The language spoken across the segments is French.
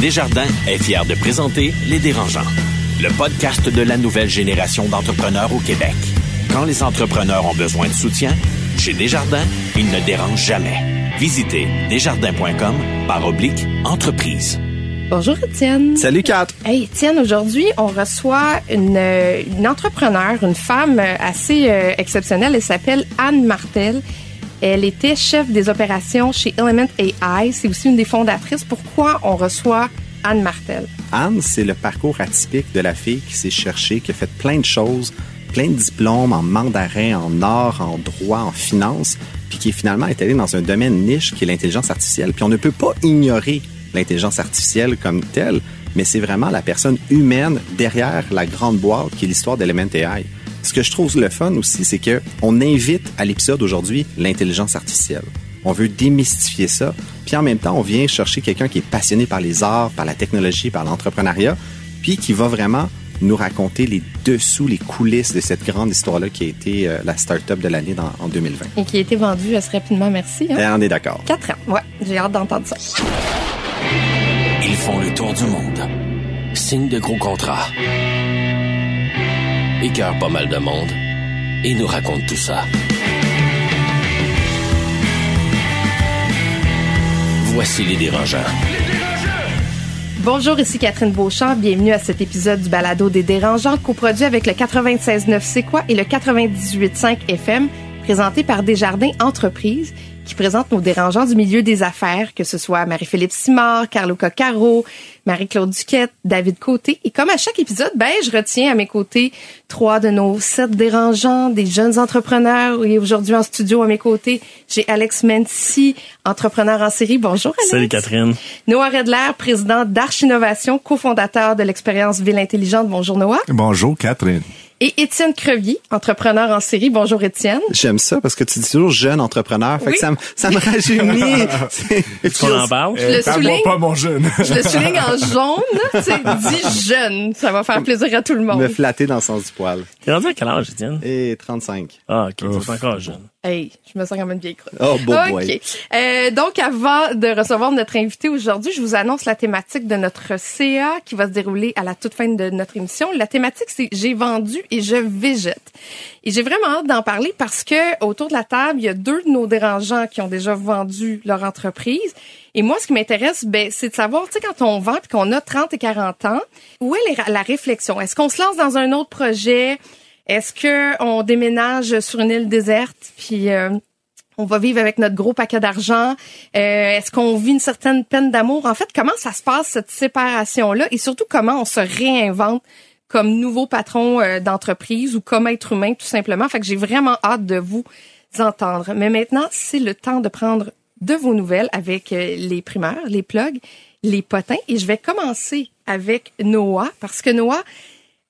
Desjardins est fier de présenter Les Dérangeants, le podcast de la nouvelle génération d'entrepreneurs au Québec. Quand les entrepreneurs ont besoin de soutien, chez Desjardins, ils ne dérangent jamais. Visitez desjardins.com par oblique entreprise. Bonjour Étienne. Salut Kat. Hey Étienne, aujourd'hui on reçoit une, une entrepreneure, une femme assez euh, exceptionnelle. Elle s'appelle Anne Martel. Elle était chef des opérations chez Element AI. C'est aussi une des fondatrices. Pourquoi on reçoit Anne Martel? Anne, c'est le parcours atypique de la fille qui s'est cherchée, qui a fait plein de choses, plein de diplômes en mandarin, en art, en droit, en finance, puis qui finalement est allée dans un domaine niche qui est l'intelligence artificielle. Puis on ne peut pas ignorer l'intelligence artificielle comme telle, mais c'est vraiment la personne humaine derrière la grande boîte qui est l'histoire d'Element AI. Ce que je trouve le fun aussi, c'est que on invite à l'épisode aujourd'hui l'intelligence artificielle. On veut démystifier ça, puis en même temps, on vient chercher quelqu'un qui est passionné par les arts, par la technologie, par l'entrepreneuriat, puis qui va vraiment nous raconter les dessous, les coulisses de cette grande histoire-là qui a été euh, la start-up de l'année dans- en 2020. Et qui a été vendue assez rapidement, merci. Hein? Et on est d'accord. Quatre ans. Ouais, j'ai hâte d'entendre ça. Ils font le tour du monde. Signent de gros contrats. Écœurent pas mal de monde. Et nous racontent tout ça. Voici les dérangeants. Bonjour, ici Catherine Beauchamp. Bienvenue à cet épisode du Balado des Dérangeants, coproduit avec le 96.9 C'est quoi et le 98.5 FM, présenté par Desjardins Entreprises, qui présente nos dérangeants du milieu des affaires, que ce soit Marie-Philippe Simard, Carlo Coccaro, Marie-Claude Duquette, David Côté. Et comme à chaque épisode, ben, je retiens à mes côtés trois de nos sept dérangeants, des jeunes entrepreneurs. Et aujourd'hui en studio à mes côtés, j'ai Alex Mency, entrepreneur en série. Bonjour Alex. Salut Catherine. Noah Redler, président d'Arch Innovation, cofondateur de l'expérience Ville Intelligente. Bonjour Noah. Bonjour Catherine. Et Étienne Crevier, entrepreneur en série. Bonjour Étienne. J'aime ça parce que tu dis toujours jeune entrepreneur, fait Oui. que ça, me- ça me rajeunit. Qu'on en parle? Je le souligne. pas mon jeune. Je le souligne en jaune, tu dis jeune. Ça va faire plaisir à tout le me monde. flatter dans le sens du poil. T'es rendu à quel âge, Étienne? Et 35. Ah, ok, t'es encore jeune. Hey, je me sens comme une vieille crotte. Oh, beau OK. boy. Euh, donc, avant de recevoir notre invité aujourd'hui, je vous annonce la thématique de notre CA qui va se dérouler à la toute fin de notre émission. La thématique, c'est J'ai vendu et je végète. Et j'ai vraiment hâte d'en parler parce que autour de la table, il y a deux de nos dérangeants qui ont déjà vendu leur entreprise. Et moi, ce qui m'intéresse, ben, c'est de savoir, tu sais, quand on vend puis qu'on a 30 et 40 ans, où est la réflexion? Est-ce qu'on se lance dans un autre projet? Est-ce que on déménage sur une île déserte puis euh, on va vivre avec notre gros paquet d'argent? Euh, Est-ce qu'on vit une certaine peine d'amour? En fait, comment ça se passe, cette séparation-là? Et surtout, comment on se réinvente comme nouveau patron euh, d'entreprise ou comme être humain, tout simplement? Fait que j'ai vraiment hâte de vous entendre. Mais maintenant, c'est le temps de prendre de vos nouvelles avec les primeurs, les plugs, les potins. Et je vais commencer avec Noah, parce que Noah,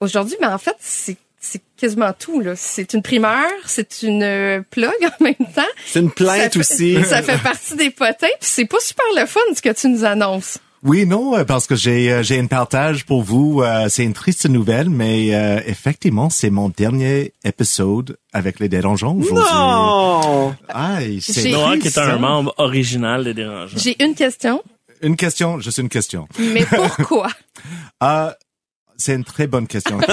aujourd'hui, mais en fait, c'est c'est quasiment tout. là. C'est une primeur, c'est une euh, plug en même temps. C'est une plainte Ça fait- aussi. Ça fait partie des potins, puis c'est pas super le fun ce que tu nous annonces. Oui, non, euh, parce que j'ai euh, j'ai un partage pour vous. euh, c'est une triste nouvelle, mais euh, effectivement, c'est mon dernier épisode avec les dérangeants aujourd'hui. Non! Aïe, c'est J'ai- Noah, qui est un hein? membre original des dérangeants. J'ai une question, Une question, juste une question. mais pourquoi? Euh, c'est une très bonne question.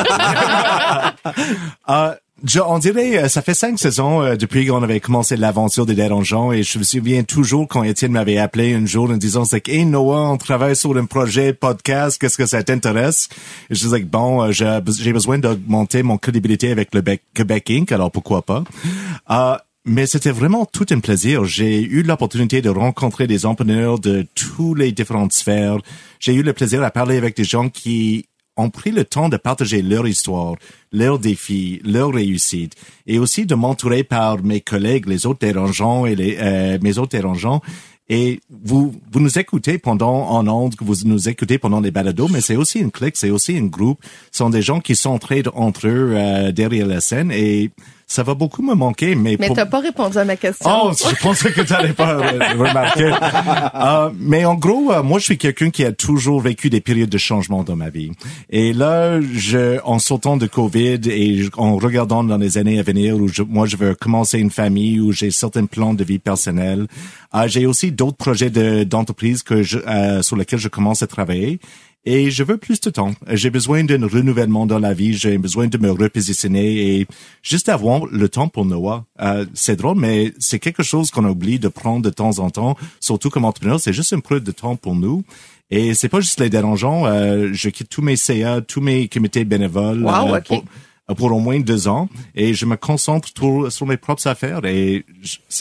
Euh, je, on dirait, euh, ça fait cinq saisons euh, depuis qu'on avait commencé l'aventure des dérangeants et je me souviens toujours quand Étienne m'avait appelé un jour en disant, c'est que, hey Noah, on travaille sur un projet podcast, qu'est-ce que ça t'intéresse? Et je disais, bon, euh, j'ai j'ai besoin d'augmenter mon crédibilité avec le Bec- Québec Inc., alors pourquoi pas? Euh, mais c'était vraiment tout un plaisir. J'ai eu l'opportunité de rencontrer des entrepreneurs de tous les différentes sphères. J'ai eu le plaisir à parler avec des gens qui ont pris le temps de partager leur histoire, leurs défis, leurs réussites, et aussi de m'entourer par mes collègues, les autres dérangeants et les, euh, mes autres dérangeants. Et vous, vous nous écoutez pendant en ondes, vous nous écoutez pendant les balados, mais c'est aussi une clique, c'est aussi un groupe. Ce sont des gens qui s'entraident entre eux euh, derrière la scène et ça va beaucoup me manquer. Mais, Mais pour- t'as pas répondu à ma question. Oh, je pensais que tu n'allais pas remarquer. Euh, mais en gros, euh, moi, je suis quelqu'un qui a toujours vécu des périodes de changement dans ma vie. Et là, je, en sortant de Covid et en regardant dans les années à venir où je, moi, je veux commencer une famille, où j'ai certains plans de vie personnelle, euh, j'ai aussi d'autres projets de- d'entreprise que je, euh, sur lesquels je commence à travailler. Et je veux plus de temps. J'ai besoin d'un renouvellement dans la vie. J'ai besoin de me repositionner et juste avoir le temps pour Noah. Euh, c'est drôle, mais c'est quelque chose qu'on oublie de prendre de temps en temps. Surtout comme entrepreneur, c'est juste un peu de temps pour nous. Et c'est pas juste les dérangeants. Euh, je quitte tous mes CA, tous mes comités bénévoles Wow, euh, ok. pour, pour au moins deux ans et je me concentre tout- sur mes propres affaires et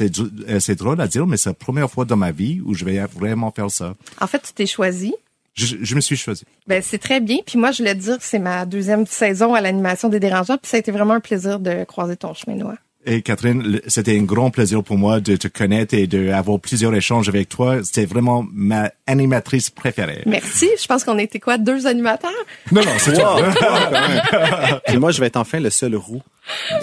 euh, c'est drôle à dire mais c'est la première fois dans ma vie où je vais vraiment faire ça. En fait, tu t'es choisi. Je, je me suis choisi. Ben, c'est très bien. Puis moi, je voulais te dire que c'est ma deuxième saison à l'animation des dérangeants. Puis ça a été vraiment un plaisir de croiser ton chemin, Noah. Et Catherine, c'était un grand plaisir pour moi de te connaître et d'avoir plusieurs échanges avec toi. C'était vraiment ma animatrice préférée. Merci. Je pense qu'on était quoi, deux animateurs? Non, non, c'est toi. Et moi, je vais être enfin le seul roux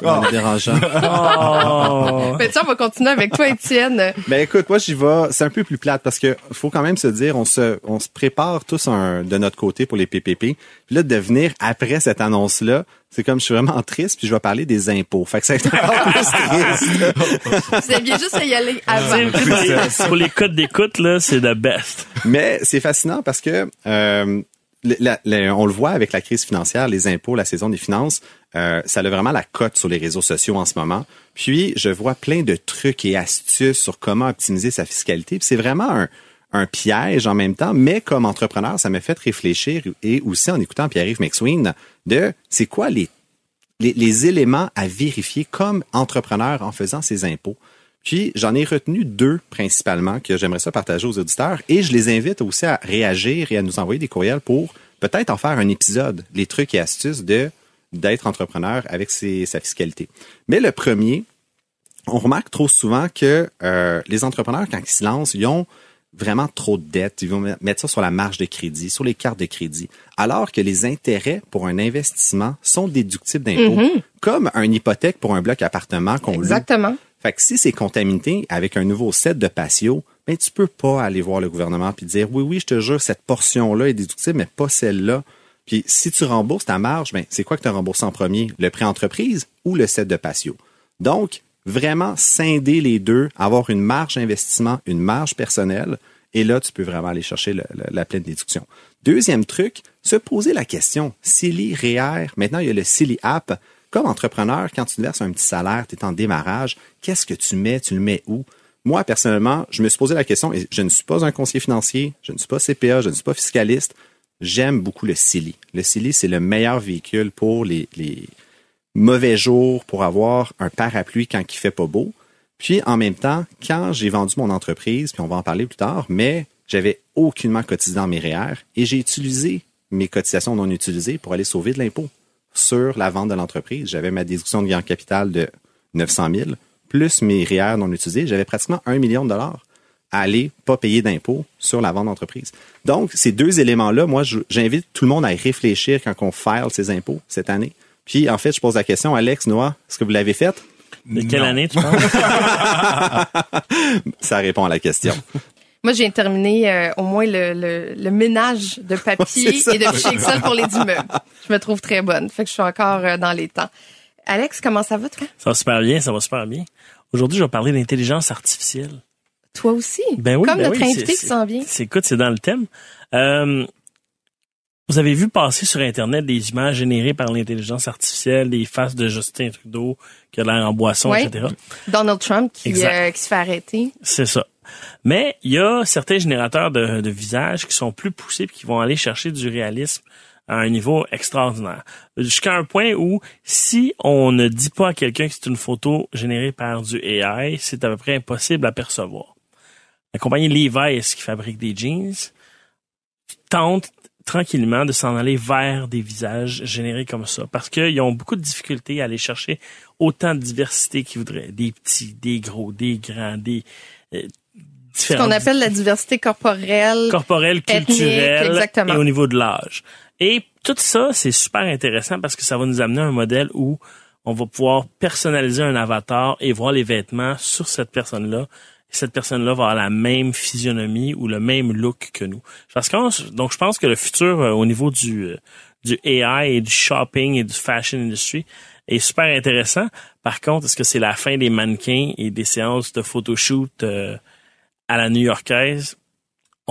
le dérangeant. Oh. Ben, tiens, on va continuer avec toi, Étienne. Ben écoute, moi j'y vais, c'est un peu plus plate parce que faut quand même se dire, on se, on se prépare tous un, de notre côté pour les PPP. Puis là, de venir après cette annonce-là, c'est comme je suis vraiment triste, puis je vais parler des impôts. Fait que c'est encore plus triste. Vous aviez juste à y aller avant. Tu sais, pour les- codes d'écoute, là, c'est the best. Mais c'est fascinant parce que euh, le- la- la- on le voit avec la crise financière, les impôts, la saison des finances, euh, ça a vraiment la cote sur les réseaux sociaux en ce moment. Puis je vois plein de trucs et astuces sur comment optimiser sa fiscalité. Puis c'est vraiment un, un piège en même temps, mais comme entrepreneur, ça m'a fait réfléchir et aussi en écoutant Pierre-Yves McSween de c'est quoi les, les, éléments à vérifier comme entrepreneur en faisant ses impôts. Puis j'en ai retenu deux principalement que j'aimerais ça partager aux auditeurs et je les invite aussi à réagir et à nous envoyer des courriels pour peut-être en faire un épisode, les trucs et astuces de d'être entrepreneur avec sa fiscalité. Mais le premier, on remarque trop souvent que euh, les entrepreneurs, quand ils se lancent, ils ont vraiment trop de dettes. Ils vont mettre ça sur la marge de crédit, sur les cartes de crédit, alors que les intérêts pour un investissement sont déductibles d'impôts, comme une hypothèque pour un bloc appartement qu'on loue. Exactement. Fait que si c'est contaminé avec un nouveau set de patio, ben tu peux pas aller voir le gouvernement puis dire oui oui, je te jure cette portion là est déductible mais pas celle-là. Puis si tu rembourses ta marge, ben c'est quoi que tu as remboursé en premier, le prêt entreprise ou le set de patio? Donc vraiment scinder les deux, avoir une marge investissement, une marge personnelle et là tu peux vraiment aller chercher la pleine déduction. Deuxième truc, se poser la question, CELI, REER, maintenant il y a le CELI App. Comme entrepreneur, quand tu verses un petit salaire, tu es en démarrage, qu'est-ce que tu mets, tu le mets où? Moi, personnellement, je me suis posé la question, et je ne suis pas un conseiller financier, je ne suis pas CPA, je ne suis pas fiscaliste, j'aime beaucoup le CELI. Le CELI, c'est le meilleur véhicule pour les mauvais jours, pour avoir un parapluie quand il fait pas beau. Puis, en même temps, quand j'ai vendu mon entreprise, puis on va en parler plus tard, mais j'avais aucunement cotisé dans mes REER et j'ai utilisé mes cotisations non utilisées pour aller sauver de l'impôt sur la vente de l'entreprise. J'avais ma déduction de gain capital de 900 000, plus mes REER non utilisés. J'avais pratiquement un million de dollars à aller pas payer d'impôts sur la vente d'entreprise. Donc, ces deux éléments-là, moi, j'invite tout le monde à y réfléchir quand on file ses impôts cette année. Puis, en fait, je pose la question, Alex, Noah, est-ce que vous l'avez fait? De quelle Non. année, tu penses? Ça répond à la question. Moi, j'ai terminé euh, au moins le, le, le ménage de papier et de fichiers Excel pour les immeubles. Je me trouve très bonne. Fait que je suis encore euh, dans les temps. Alex, comment ça va, toi? Ça va super bien, ça va super bien. Aujourd'hui, je vais parler d'intelligence artificielle. Toi aussi? Ben oui, Comme ben notre oui, invité c'est- qui s'en vient. C'est écoute, c'est dans le thème. Euh, vous avez vu passer sur Internet des images générées par l'intelligence artificielle, des faces de Justin Trudeau qui a l'air en boisson, etc. Donald Trump qui, euh, qui se fait arrêter. C'est ça. Mais il y a certains générateurs de, de visages qui sont plus poussés et qui vont aller chercher du réalisme à un niveau extraordinaire. Jusqu'à un point où, si on ne dit pas à quelqu'un que c'est une photo générée par du AI, c'est à peu près impossible à percevoir. La compagnie Levi's qui fabrique des jeans tente tranquillement de s'en aller vers des visages générés comme ça parce qu'ils ont beaucoup de difficultés à aller chercher autant de diversité qu'ils voudraient. Des petits, des gros, des grands, des euh, Ce qu'on appelle la diversité corporelle. corporel, ethnique, culturel exactement. et au niveau de l'âge. Et tout ça, c'est super intéressant parce que ça va nous amener à un modèle où on va pouvoir personnaliser un avatar et voir les vêtements sur cette personne-là. Et cette personne-là va avoir la même physionomie ou le même look que nous. Parce que, donc, je pense que le futur euh, au niveau du, euh, du AI et du shopping et du fashion industry est super intéressant. Par contre, est-ce que c'est la fin des mannequins et des séances de photoshoot euh, à la new-yorkaise?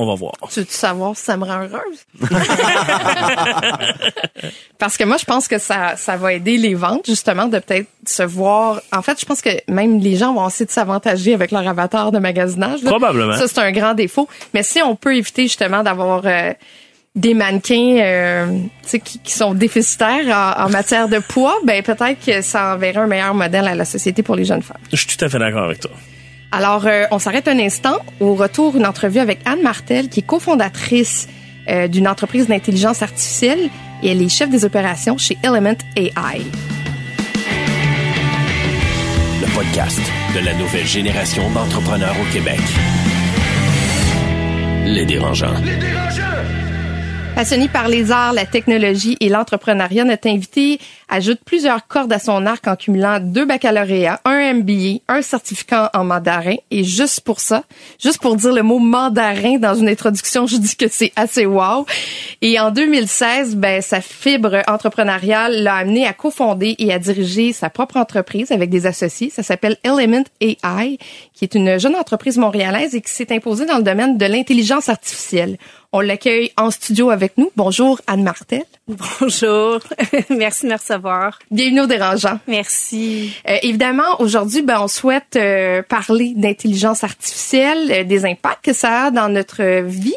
On va voir. Tu veux savoir si ça me rend heureuse? Parce que moi, je pense que ça, ça va aider les ventes, justement, de peut-être se voir. En fait, je pense que même les gens vont essayer de s'avantager avec leur avatar de magasinage. là. Probablement. Ça, c'est un grand défaut. Mais si on peut éviter, justement, d'avoir euh, des mannequins euh, tu qui, qui sont déficitaires en, en matière de poids, ben peut-être que ça enverrait un meilleur modèle à la société pour les jeunes femmes. Je suis tout à fait d'accord avec toi. Alors, euh, on s'arrête un instant. Au retour, une entrevue avec Anne Martel, qui est cofondatrice euh, d'une entreprise d'intelligence artificielle et elle est chef des opérations chez Element AI. Le podcast de la nouvelle génération d'entrepreneurs au Québec. Les dérangeants. Passionné par les arts, la technologie et l'entrepreneuriat, notre invité ajoute plusieurs cordes à son arc en cumulant deux baccalauréats, un MBA, un certificat en mandarin. Et juste pour ça, juste pour dire le mot mandarin dans une introduction, je dis que c'est assez wow. Et en 2016, ben, sa fibre entrepreneuriale l'a amené à cofonder et à diriger sa propre entreprise avec des associés. Ça s'appelle Element AI, qui est une jeune entreprise montréalaise et qui s'est imposée dans le domaine de l'intelligence artificielle. On l'accueille en studio avec nous. Bonjour Anne Martel. Bonjour. Merci de me recevoir. Bienvenue au Dérangeant. Merci. Euh, évidemment, aujourd'hui, ben, on souhaite euh, parler d'intelligence artificielle, euh, des impacts que ça a dans notre vie.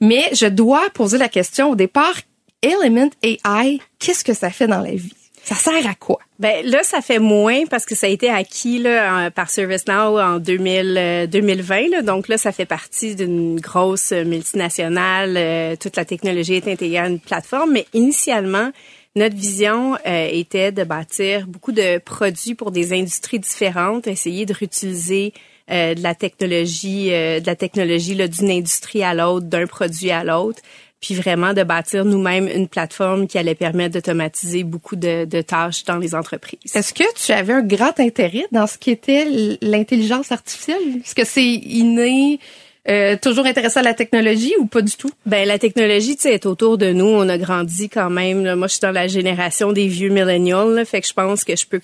Mais je dois poser la question au départ, Element AI, qu'est-ce que ça fait dans la vie? Ça sert à quoi? Ben là, ça fait moins parce que ça a été acquis là, par ServiceNow en 2000, euh, 2020. Là. Donc là, ça fait partie d'une grosse multinationale. euh, toute la technologie est intégrée à une plateforme. Mais initialement, notre vision euh, était de bâtir beaucoup de produits pour des industries différentes, essayer de réutiliser de la technologie, de la technologie d'une industrie à l'autre, d'un produit à l'autre, puis vraiment de bâtir nous-mêmes une plateforme qui allait permettre d'automatiser beaucoup de, de tâches dans les entreprises. Est-ce que tu avais un grand intérêt dans ce qui était l'intelligence artificielle? Est-ce que c'est inné, euh, toujours intéressé à la technologie ou pas du tout? Ben la technologie, tu sais, est autour de nous. On a grandi quand même. là. Moi, je suis dans la génération des vieux millennials, là, fait que je pense que je peux,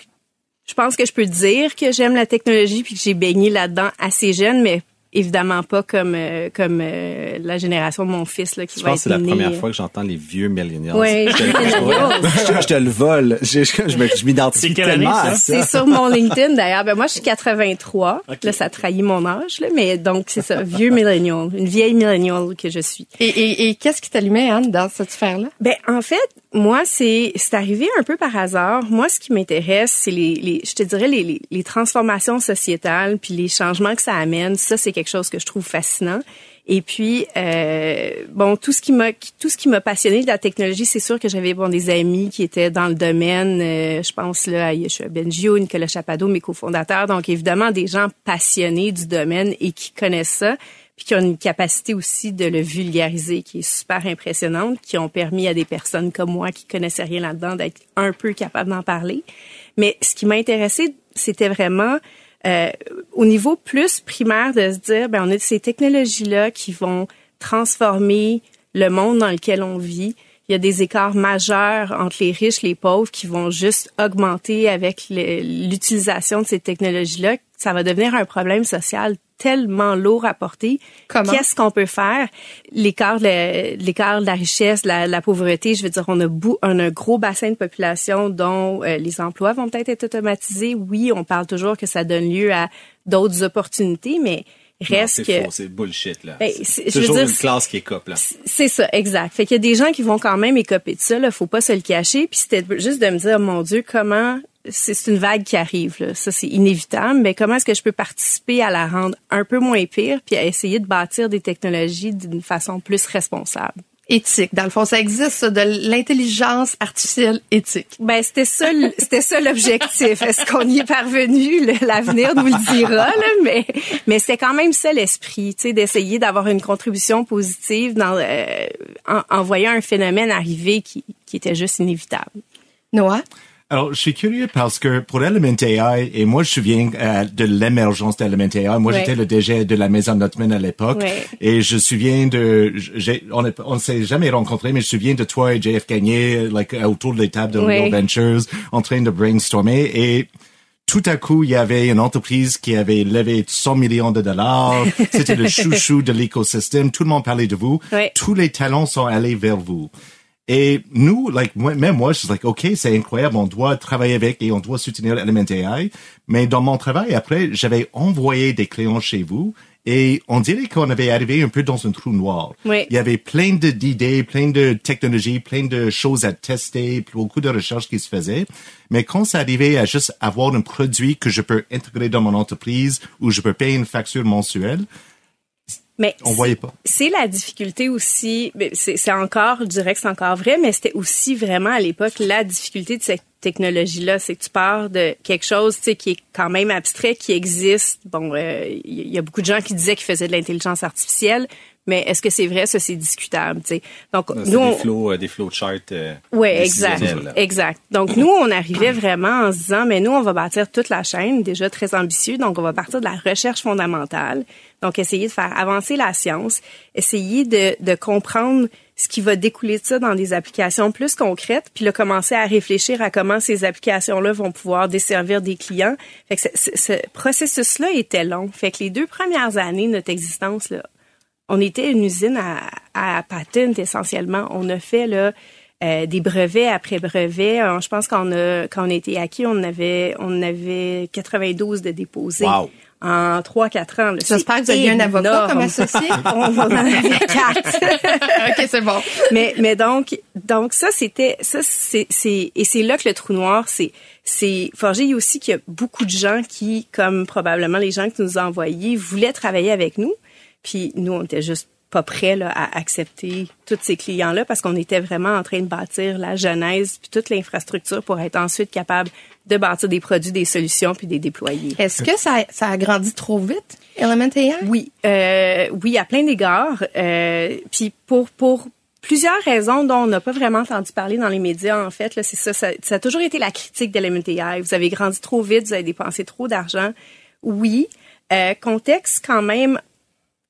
je pense que je peux dire que j'aime la technologie puis que j'ai baigné là-dedans assez jeune, mais évidemment pas comme euh, comme euh, la génération de mon fils là qui Je va pense que c'est être la première euh, fois que j'entends les vieux millennials. Ouais, je, te, vieux millennials. je- je te le vole. Je, je, je me- je m'identifie C'est quelle année, tellement ça? à C'est ça. sur mon LinkedIn d'ailleurs. Ben moi, je suis 83. Là, ça trahit mon âge, là, mais donc c'est ça, vieux millennial, une vieille millennial que je suis. Et, et, et qu'est-ce qui t'allumait, Anne, dans cette sphère-là? Ben en fait, moi c'est c'est arrivé un peu par hasard. Moi, ce qui m'intéresse, c'est les, les je te dirais les, les, les transformations sociétales puis les changements que ça amène. Ça, c'est quelque chose que je trouve fascinant. Et puis euh, bon, tout ce qui m'a tout ce qui m'a passionné de la technologie, c'est sûr que j'avais bon des amis qui étaient dans le domaine. euh, je pense là à Yeshua Bengio, Nicolas Chapado, mes cofondateurs. Donc évidemment des gens passionnés du domaine et qui connaissent ça puis qui ont une capacité aussi de le vulgariser qui est super impressionnante, qui ont permis à des personnes comme moi qui connaissaient rien là-dedans d'être un peu capables d'en parler. Mais ce qui m'a intéressé, c'était vraiment euh, au niveau plus primaire de se dire, ben on a ces technologies-là qui vont transformer le monde dans lequel on vit. Il y a des écarts majeurs entre les riches et les pauvres qui vont juste augmenter avec l'utilisation de ces technologies-là. Ça va devenir un problème social tellement lourd à porter. Comment? Qu'est-ce qu'on peut faire? L'écart de, l'écart de la richesse, la, la pauvreté, je veux dire, on a, bou- on a un gros bassin de population dont euh, les emplois vont peut-être être automatisés. Oui, on parle toujours que ça donne lieu à d'autres opportunités, mais reste c'est que... faux, c'est bullshit, là. Ben, C'est toujours dire, une classe qui cop, là. C'est ça, exact. Fait qu'il y a des gens qui vont quand même écoper de ça, là, faut pas se le cacher. Puis c'était juste de me dire, mon Dieu, comment c'est c'est une vague qui arrive, là. ça c'est inévitable. Mais comment est-ce que je peux participer à la rendre un peu moins pire, puis à essayer de bâtir des technologies d'une façon plus responsable? Éthique. Dans le fond, ça existe, ça, de l'intelligence artificielle éthique. Ben c'était ça, c'était ça l'objectif. Est-ce qu'on y est parvenu? L'avenir nous le dira, là, mais mais c'était quand même ça l'esprit, tu sais, d'essayer d'avoir une contribution positive dans euh, en, en voyant un phénomène arriver qui qui était juste inévitable. Noah? Alors, je suis curieux parce que pour Element AI, et moi, je me souviens euh, de l'émergence d'Element AI. Moi, Ouais. j'étais le DG de la maison Notman à l'époque. Ouais. Et je me souviens de, on on s'est jamais rencontrés, mais je me souviens de toi et JF Gagné, like, euh, autour des tables de Ouais. Real Ventures, en train de brainstormer. Et tout à coup, il y avait une entreprise qui avait levé 100 millions de dollars. C'était le chouchou de l'écosystème. Tout le monde parlait de vous. Tous les talents sont allés vers vous. Et nous, like, moi, même moi, je suis like, OK, c'est incroyable, on doit travailler avec et on doit soutenir Element AI. Mais dans mon travail, après, j'avais envoyé des clients chez vous et on dirait qu'on avait arrivé un peu dans un trou noir. Oui. Il y avait plein d'idées, plein de technologies, plein de choses à tester, beaucoup de recherches qui se faisaient. Mais quand ça arrivait à juste avoir un produit que je peux intégrer dans mon entreprise ou je peux payer une facture mensuelle, Mais on voyait pas. c'est la difficulté aussi, mais c'est c'est encore, je dirais que c'est encore vrai, mais c'était aussi vraiment à l'époque la difficulté de cette technologie-là, c'est que tu pars de quelque chose, tu sais, qui est quand même abstrait, qui existe. Bon, euh, il y, a beaucoup de gens qui disaient qu'ils faisaient de l'intelligence artificielle, mais est-ce que c'est vrai? Ça, c'est discutable, tu sais. Donc nous, on- des flows, euh, des flowcharts. Euh, oui, exact. Exact. Donc, nous, on arrivait vraiment en se disant, mais nous, on va bâtir toute la chaîne, déjà très ambitieux. Donc, on va partir de la recherche fondamentale. Donc, essayer de faire avancer la science, essayer de, de comprendre ce qui va découler de ça dans des applications plus concrètes, puis là, commencer à réfléchir à comment ces applications-là vont pouvoir desservir des clients. Fait que ce, ce- ce processus-là était long. Fait que les deux premières années de notre existence, là, on était une usine à, à essentiellement. On a fait là euh, des brevets après brevets. Euh, je pense qu'on a quand on a été acquis, on avait on avait 92 de déposés Wow. En 3-4 ans. J'espère que vous aviez un avocat comme associé. on, on en quatre. OK, c'est bon. mais mais donc donc ça c'était ça c'est c'est et c'est là que le trou noir c'est c'est forgé il y a aussi qu'il y a beaucoup de gens qui comme probablement les gens que nous ont envoyés voulaient travailler avec nous puis nous on était juste pas prêts là, à accepter tous ces clients là parce qu'on était vraiment en train de bâtir la genèse puis toute l'infrastructure pour être ensuite capable de bâtir des produits des solutions puis des déployer Est-ce que ça, ça a grandi trop vite, Element AI? oui, euh, oui, à plein d'égards. Euh, puis pour pour plusieurs raisons dont on n'a pas vraiment entendu parler dans les médias, en fait, là, c'est ça, ça. ça a toujours été la critique de l'MTI. Vous avez grandi trop vite, vous avez dépensé trop d'argent. Oui. Euh, contexte quand même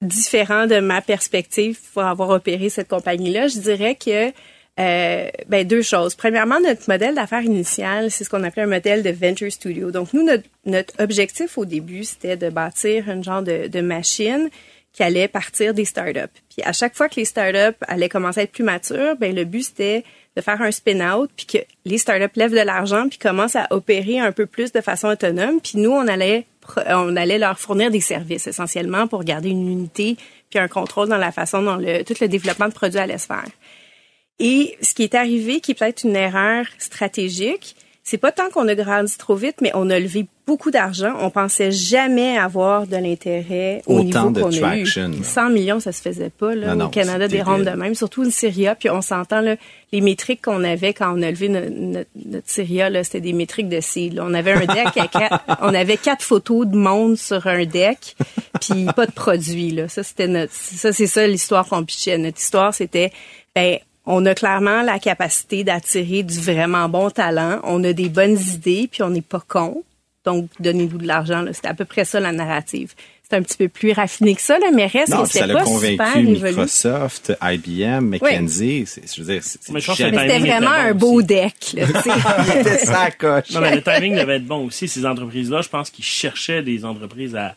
différent de ma perspective pour avoir opéré cette compagnie-là. Je dirais que euh, ben deux choses. Premièrement, notre modèle d'affaires initial, c'est ce qu'on appelait un modèle de venture studio. Donc nous, notre, notre objectif au début, c'était de bâtir un genre de, de machine qui allait partir des startups. Puis à chaque fois que les startups allaient commencer à être plus matures, ben le but c'était de faire un spin-out, puis que les startups lèvent de l'argent, puis commencent à opérer un peu plus de façon autonome. Puis nous, on allait on allait leur fournir des services essentiellement pour garder une unité puis un contrôle dans la façon dont le, tout le développement de produits allait se faire. Et ce qui est arrivé, qui est peut-être une erreur stratégique, c'est pas tant qu'on a grandi trop vite, mais on a levé beaucoup d'argent. On pensait jamais avoir de l'intérêt au Autant niveau qu'on a eu. traction, là. 100 millions, ça se faisait pas là, Non, non, au Canada des rondes de même, surtout une Syria. Puis on s'entend là, les métriques qu'on avait quand on a levé notre, notre, notre Syria, là, c'était des métriques de seed. là. On avait un deck, à quatre, on avait quatre photos de monde sur un deck, puis pas de produits. Là. Ça c'était notre, ça c'est ça l'histoire qu'on pitchait. Notre histoire c'était, ben on a clairement la capacité d'attirer du vraiment bon talent. On a des bonnes idées, puis on n'est pas con. Donc, donnez-nous de l'argent. là. C'était à peu près ça la narrative. C'est un petit peu plus raffiné que ça, là, mais reste Non, que ça c'était l'a pas convaincu super évolué. Microsoft, IBM, McKinsey. C'est- Je veux dire, c'est c'est c'était vraiment un beau aussi. deck. Là, tu sais. Il était sa coche. Non, mais le timing devait être bon aussi. Ces entreprises-là, je pense qu'ils cherchaient des entreprises à,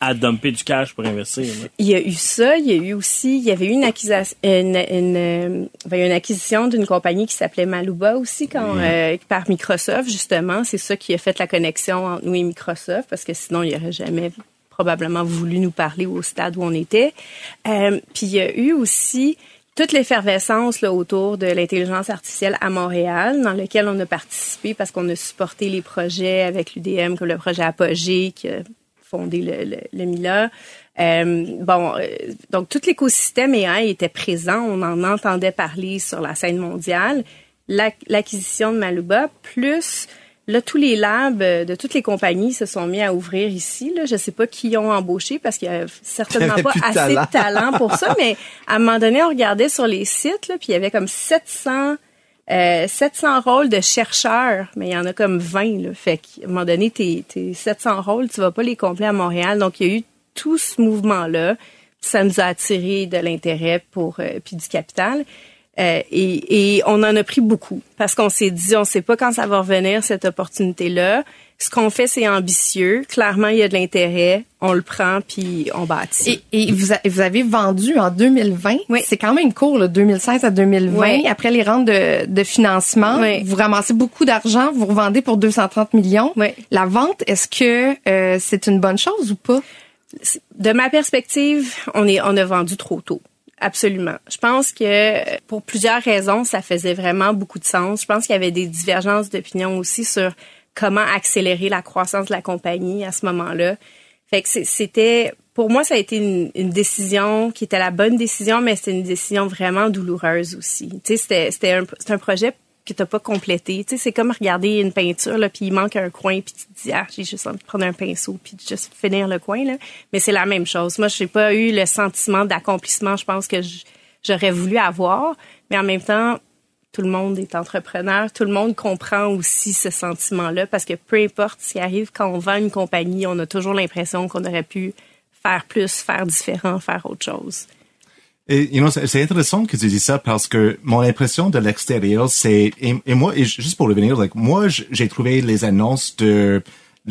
à dumper du cash pour investir. là. Il y a eu ça, il y a eu aussi, il y avait eu une acquisition, une, une, euh, ben, une acquisition d'une compagnie qui s'appelait Maluba aussi quand, euh, par Microsoft justement. C'est ça qui a fait la connexion entre nous et Microsoft parce que sinon il aurait jamais probablement voulu nous parler au stade où on était. Euh, puis il y a eu aussi toute l'effervescence là, autour de l'intelligence artificielle à Montréal, dans lequel on a participé parce qu'on a supporté les projets avec l'UDM, comme le projet Apogée qui a fondé le, le, le Mila. Euh, bon, euh, donc tout l'écosystème AI était présent, on en entendait parler sur la scène mondiale. L'ac- L'acquisition de Maluba, plus là tous les labs euh, de toutes les compagnies se sont mis à ouvrir ici. Là, je sais pas qui ont embauché parce qu'il y a certainement avait pas assez talent. de talent pour ça, mais à un moment donné, on regardait sur les sites, là, puis il y avait comme 700 Euh, 700 rôles de chercheurs, mais il y en a comme 20. Là. Fait qu'à un moment donné, tes, tes 700 rôles, tu vas pas les compléter à Montréal. Donc, il y a eu tout ce mouvement-là. Ça nous a attiré de l'intérêt pour euh, puis du capital. Euh, et, et, on en a pris beaucoup parce qu'on s'est dit, on sait pas quand ça va revenir cette opportunité-là. Ce qu'on fait, c'est ambitieux. Clairement, il y a de l'intérêt. On le prend puis on bâtit. Et, et vous, a, vous, avez vendu en 2020. Oui. C'est quand même court, là, 2016 à 2020. Oui. Après les rentes de, de financement, oui. vous ramassez beaucoup d'argent. Vous revendez pour 230 millions. Oui. La vente, est-ce que euh, c'est une bonne chose ou pas? De ma perspective, on est, on a vendu trop tôt. Absolument. Je pense que pour plusieurs raisons, ça faisait vraiment beaucoup de sens. Je pense qu'il y avait des divergences d'opinion aussi sur comment accélérer la croissance de la compagnie à ce moment-là. Fait que c'était, pour moi, ça a été une, décision qui était la bonne décision, mais c'était une décision vraiment douloureuse aussi. Tu sais, c'était, un, un projet que t'as pas complété. Tu sais, c'est comme regarder une peinture là, puis il manque un coin, puis tu te dis ah j'ai juste envie de prendre un pinceau puis de juste finir le coin là. Mais c'est la même chose. Moi, j'ai pas eu le sentiment d'accomplissement. Je pense que j'aurais voulu avoir, mais en même temps, tout le monde est entrepreneur, tout le monde comprend aussi ce sentiment-là parce que peu importe ce qui arrive quand on vend une compagnie, on a toujours l'impression qu'on aurait pu faire plus, faire différent, faire autre chose. Et, you know, c'est intéressant que tu dis ça parce que mon impression de l'extérieur, c'est et, moi, et juste pour revenir, like, moi, j'ai trouvé les annonces de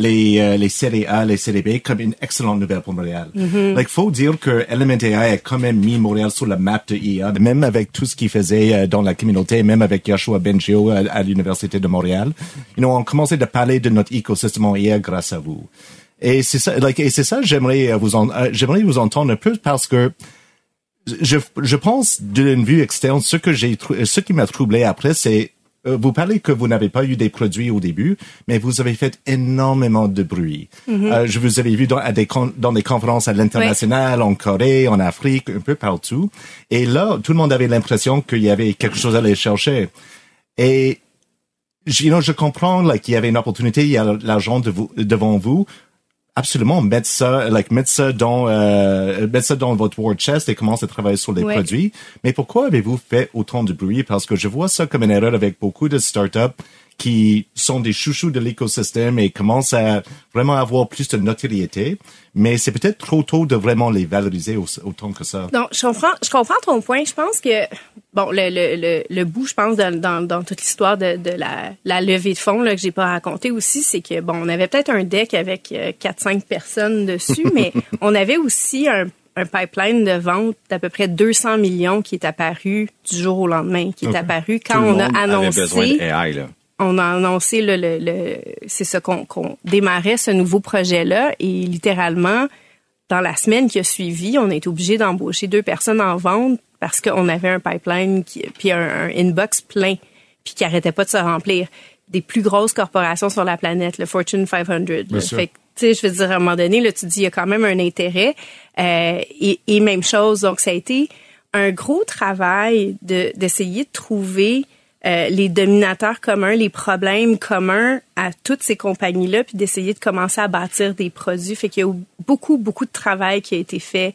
les euh, les séries A, les séries B comme une excellente nouvelle pour Montréal. Mm -hmm. Like, faut dire que Element AI a quand même mis Montréal sur la map de IA, même avec tout ce qu'il faisait euh, dans la communauté, même avec Yashua Bengio à, à l'université de Montréal. You know, on commençait de parler de notre écosystème en IA grâce à vous. Et c'est ça, like, et c'est ça, j'aimerais vous en, euh, j'aimerais vous entendre un peu parce que je, je pense d'une vue externe, ce que j'ai, ce qui m'a troublé après, c'est euh, vous parlez que vous n'avez pas eu des produits au début, mais vous avez fait énormément de bruit. Mm -hmm. euh, je vous avais vu dans, à des, dans des conférences à l'international, oui. en Corée, en Afrique, un peu partout. Et là, tout le monde avait l'impression qu'il y avait quelque chose à aller chercher. Et you know, je comprends qu'il y avait une opportunité, il y a l'argent de vous, devant vous absolument mettre ça, like mettre ça dans euh, mettre ça dans votre war chest et commencer à travailler sur les ouais. produits. Mais pourquoi avez-vous fait autant de bruit? Parce que je vois ça comme une erreur avec beaucoup de startups qui sont des chouchous de l'écosystème et commencent à vraiment avoir plus de notoriété. Mais c'est peut-être trop tôt de vraiment les valoriser autant que ça. Non, je comprends, je comprends ton point. Je pense que bon, le, le, le, le bout, je pense, dans, dans, dans toute l'histoire de, de la, la levée de fonds là, que j'ai pas raconté aussi, c'est que bon, on avait peut-être un deck avec euh, 4-5 personnes dessus, mais on avait aussi un un pipeline de vente d'à peu près 200 millions qui est apparu du jour au lendemain, qui est apparu quand Tout on a annoncé. Avait besoin de AI, là on a annoncé le, le, le c'est ça qu'on qu'on démarrait ce nouveau projet-là et littéralement dans la semaine qui a suivi, on a été obligé d'embaucher deux personnes en vente parce qu'on avait un pipeline qui, puis un, un, inbox plein puis qui arrêtait pas de se remplir. Des plus grosses corporations sur la planète, le Fortune 500. Là. Fait que, tu sais, je veux dire, à un moment donné, là, tu dis, il y a quand même un intérêt. Euh, et, et même chose, donc ça a été un gros travail de d'essayer de trouver euh, les dominateurs communs, les problèmes communs à toutes ces compagnies-là, puis d'essayer de commencer à bâtir des produits. Fait qu'il y a eu beaucoup, beaucoup de travail qui a été fait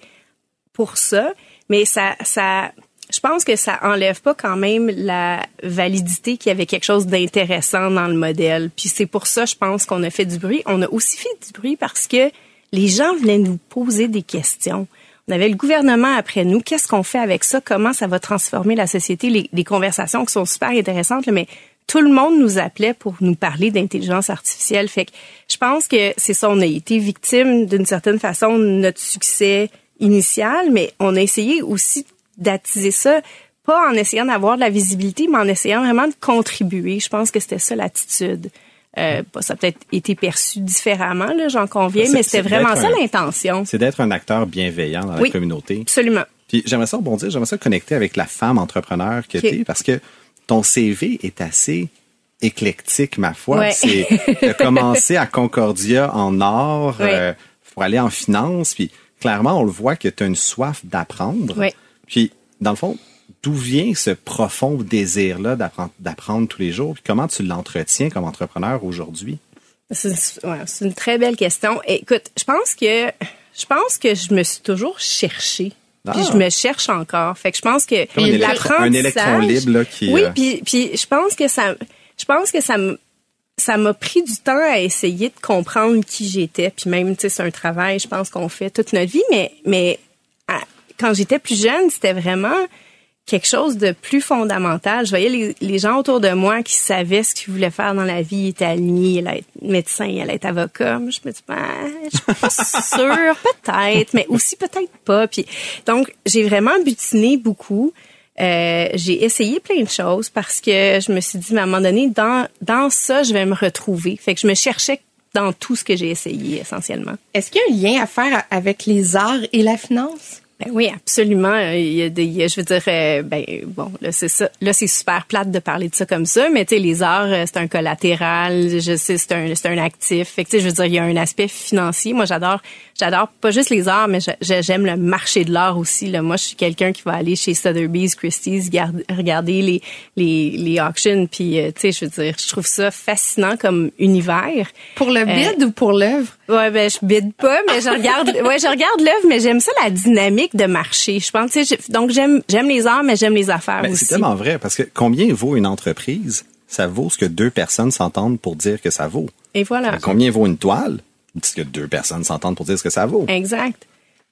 pour ça. Mais ça, ça, je pense que ça enlève pas quand même la validité qu'il y avait quelque chose d'intéressant dans le modèle. Puis c'est pour ça, je pense qu'on a fait du bruit. On a aussi fait du bruit parce que les gens venaient nous poser des questions. On avait le gouvernement après nous. Qu'est-ce qu'on fait avec ça? Comment ça va transformer la société? Les, les conversations qui sont super intéressantes, mais tout le monde nous appelait pour nous parler d'intelligence artificielle. Fait que je pense que c'est ça, on a été victime d'une certaine façon de notre succès initial, mais on a essayé aussi d'attiser ça, pas en essayant d'avoir de la visibilité, mais en essayant vraiment de contribuer. Je pense que c'était ça l'attitude. Euh, ça a peut-être été perçu différemment, là, j'en conviens, mais c'était vraiment ça l'intention. C'est d'être un acteur bienveillant dans oui, la communauté. Absolument. Puis j'aimerais ça rebondir, j'aimerais ça connecter avec la femme entrepreneur que okay. tu es, parce que ton CV est assez éclectique, ma foi. Ouais. C'est de commencer à Concordia en or ouais. euh, pour aller en finance, puis clairement, on le voit que tu as une soif d'apprendre. Ouais. Puis, dans le fond, d'où vient ce profond désir-là d'apprendre tous les jours? Puis comment tu l'entretiens comme entrepreneur aujourd'hui? C'est ouais, une très belle question. Écoute, je pense que je pense que je me suis toujours cherchée Puis je me cherche encore. Fait que je pense que Comme un, électron, un électron libre là, qui. Oui, euh, puis puis je pense que ça je pense que ça me ça m'a pris du temps à essayer de comprendre qui j'étais. Puis même, tu sais, c'est un travail, je pense qu'on fait toute notre vie. Mais, mais à- quand j'étais plus jeune, c'était vraiment quelque chose de plus fondamental. Je voyais les, les gens autour de moi qui savaient ce qu'ils voulaient faire dans la vie, ils étaient alignés, ils allaient être médecin, ils allaient être avocat. Moi, je me dis, ben, je suis pas sûre, peut-être, mais aussi peut-être pas. Puis, donc, j'ai vraiment butiné beaucoup. Euh, j'ai essayé plein de choses parce que je me suis dit, mais à un moment donné, dans, dans ça, je vais me retrouver. Fait que je me cherchais dans tout ce que j'ai essayé, essentiellement. Est-ce qu'il y a un lien à faire avec les arts et la finance? Ben oui, absolument. Euh, Il y a des, je veux dire, euh, ben bon, là c'est ça. Là c'est super plate de parler de ça comme ça, mais tu sais, les arts euh, c'est un collatéral. Je sais, c'est un, c'est un actif. Fait que tu sais, je veux dire, il y a un aspect financier. Moi, j'adore, j'adore pas juste les arts, mais j'aime le marché de l'art aussi. Là, moi, je suis quelqu'un qui va aller chez Sotheby's, Christie's, garde- regarder les les les auctions, puis euh, tu sais, je veux dire, je trouve ça fascinant comme univers. Pour le bid ou pour l'œuvre? Ouais, ben je bide pas, mais je regarde. ouais, je regarde l'œuvre, mais j'aime ça la dynamique de marché. Je pense, tu sais, donc j'aime j'aime les arts, mais j'aime les affaires ben, aussi. c'est tellement vrai parce que combien vaut une entreprise? Ça vaut ce que deux personnes s'entendent pour dire que ça vaut. Et voilà. Combien vaut une toile? Que deux personnes s'entendent pour dire ce que ça vaut. Exact.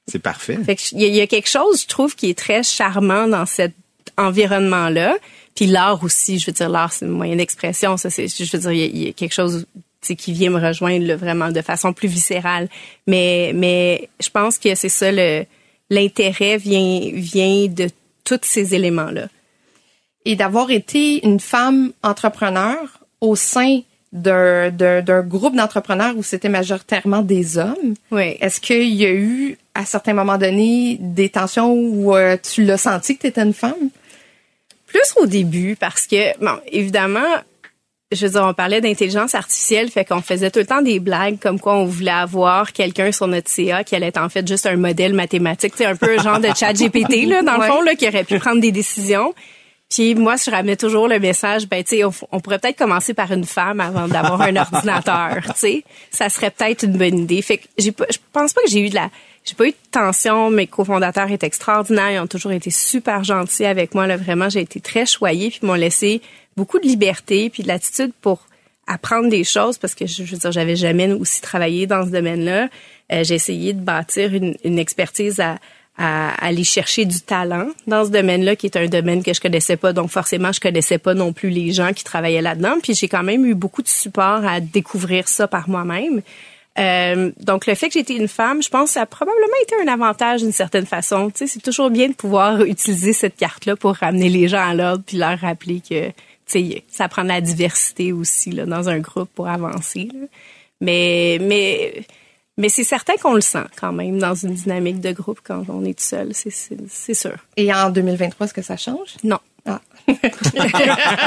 C'est parfait. Fait que il y, y a quelque chose, je trouve, qui est très charmant dans cet environnement-là. Puis l'art aussi, je veux dire, l'art, c'est un moyen d'expression. Ça, c'est, je veux dire, il y y, a quelque chose tu sais, qui vient me rejoindre là, vraiment de façon plus viscérale. Mais, mais je pense que c'est ça, le, l'intérêt vient, vient de tous ces éléments-là. Et d'avoir été une femme entrepreneur au sein d'un, d'un, d'un groupe d'entrepreneurs où c'était majoritairement des hommes. Oui. Est-ce qu'il y a eu, à certains moments donnés, des tensions où euh, tu l'as senti que tu étais une femme? Plus au début, parce que, bon, évidemment, je veux dire, on parlait d'intelligence artificielle, fait qu'on faisait tout le temps des blagues comme quoi on voulait avoir quelqu'un sur notre CA qui allait être en fait juste un modèle mathématique, c'est un peu un genre de chat GPT, là, dans le fond, là, qui aurait pu prendre des décisions. Puis moi, je ramenais toujours le message, ben tu sais, on, on pourrait peut-être commencer par une femme avant d'avoir un ordinateur, tu sais. Ça serait peut-être une bonne idée. Fait que j'ai pas, je pense pas que j'ai eu de la, j'ai pas eu de tension. Mes cofondateurs étaient extraordinaires, ils ont toujours été super gentils avec moi. Là, vraiment, j'ai été très choyée, puis ils m'ont laissé beaucoup de liberté, puis de l'attitude pour apprendre des choses parce que je, je veux dire, j'avais jamais aussi travaillé dans ce domaine-là. Euh, j'ai essayé de bâtir une, une expertise à, à aller chercher du talent dans ce domaine-là, qui est un domaine que je connaissais pas. Donc forcément, je connaissais pas non plus les gens qui travaillaient là-dedans. Puis j'ai quand même eu beaucoup de support à découvrir ça par moi-même. Euh, donc le fait que j'étais une femme, je pense, ça a probablement été un avantage d'une certaine façon. Tu sais, c'est toujours bien de pouvoir utiliser cette carte-là pour ramener les gens à l'ordre puis leur rappeler que tu sais, ça prend de la diversité aussi là, dans un groupe pour avancer. là. Mais mais mais c'est certain qu'on le sent quand même dans une dynamique de groupe quand on est tout seul, c'est sûr. Et en 2023, est-ce que ça change? Non. Ah.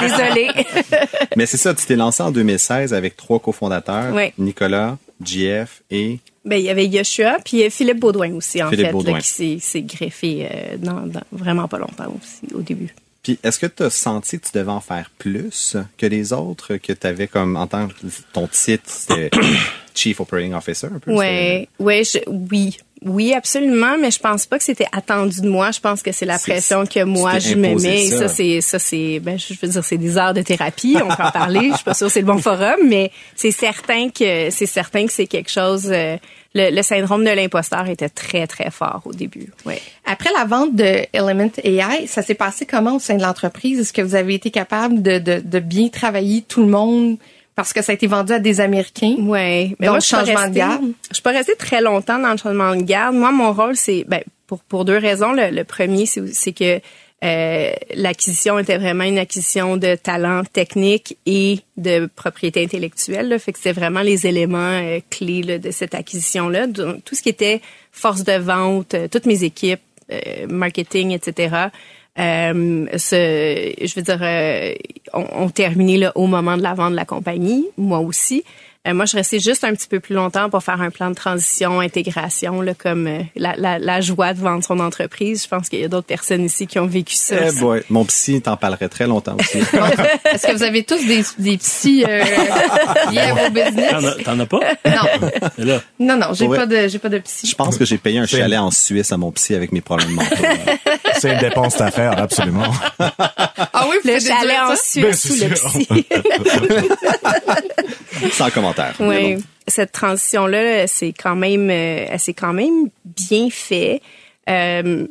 Désolée. Mais c'est ça, tu t'es lancé en 2016 avec trois cofondateurs, Oui. Nicolas, JF et Ben, il y avait Yoshua, puis euh, Philippe Baudouin aussi, en Philippe fait, là, qui s'est- s'est greffé euh, dans, dans vraiment pas longtemps aussi, au début. Puis, est-ce que tu as senti que tu devais en faire plus que les autres, que tu avais comme, en tant que ton titre, c'était Chief Operating Officer un peu? Ouais, ouais, je, oui. Oui, absolument, mais je pense pas que c'était attendu de moi. Je pense que c'est la pression que moi je me mets. Et ça. ça, c'est, ça, c'est, ben, je veux dire, c'est des heures de thérapie. On peut en parler. Je suis pas sûre que c'est le bon forum, mais c'est certain que, c'est certain que c'est quelque chose, euh, le, le syndrome de l'imposteur était très, très fort au début. Ouais. Après la vente de Element AI, ça s'est passé comment au sein de l'entreprise? Est-ce que vous avez été capable de, de, de bien travailler tout le monde? Parce que ça a été vendu à des Américains? Ouais. Mais Donc, moi, je changement de garde. Je suis pas restée très longtemps dans le changement de garde. Moi, mon rôle, c'est ben, pour pour deux raisons. Le, le premier, c'est que euh, l'acquisition était vraiment une acquisition de talent technique et de propriété intellectuelle. Là. Fait que c'est vraiment les éléments euh, clés là, de cette acquisition-là. Donc, tout ce qui était force de vente, euh, toutes mes équipes, euh, marketing, etc. Euh, ce, je veux dire, euh, on, on terminé là, au moment de la vente de la compagnie, moi aussi. Euh, moi, je suis restée juste un petit peu plus longtemps pour faire un plan de transition, intégration, là, comme euh, la, la, la, joie de vendre son entreprise. Je pense qu'il y a d'autres personnes ici qui ont vécu ça. Eh boy, mon psy t'en parlerait très longtemps aussi. Est-ce que vous avez tous des, des psys euh, liés à vos business? T'en as, pas? Non. Là, Non, non, j'ai pas de, j'ai pas de psy. Je pense que j'ai payé un chalet en Suisse à mon psy avec mes problèmes mentaux. C'est une dépense à faire, absolument. Ah oui, vous Le chalet en? Suisse Ben, sous c'est le psy. Sans commentaire. Oui, bon. cette transition-là, c'est quand même, euh, elle s'est quand même bien fait. Euh,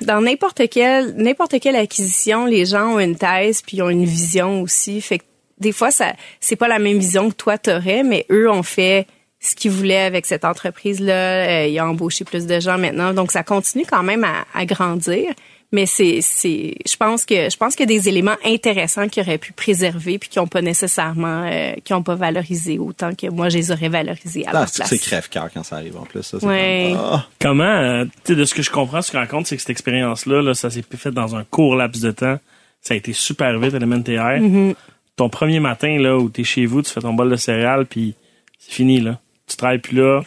dans n'importe quelle, n'importe quelle acquisition, les gens ont une thèse puis ils ont une vision aussi. Fait que des fois, ça, c'est pas la même vision que toi t'aurais, mais eux ont fait ce qu'ils voulaient avec cette entreprise-là. Euh, ils ont embauché plus de gens maintenant, donc ça continue quand même à, à grandir. Mais c'est, c'est, je pense que, je pense qu'il y a des éléments intéressants qu'ils auraient pu préserver puis qui n'ont pas nécessairement, euh, qui n'ont pas valorisé autant que moi je les aurais valorisés à Ah, leur c'est place. c'est crève-cœur quand ça arrive en plus. Ça, Ouais. comme, ah. comment, euh, tu sais, de ce que je comprends, ce que tu racontes, c'est que cette expérience-là, là, ça s'est fait dans un court laps de temps. Ça a été super vite, LMNTR. Mm-hmm. Ton premier matin, là, où t'es chez vous, tu fais ton bol de céréales, puis c'est fini, là. Tu travailles plus là.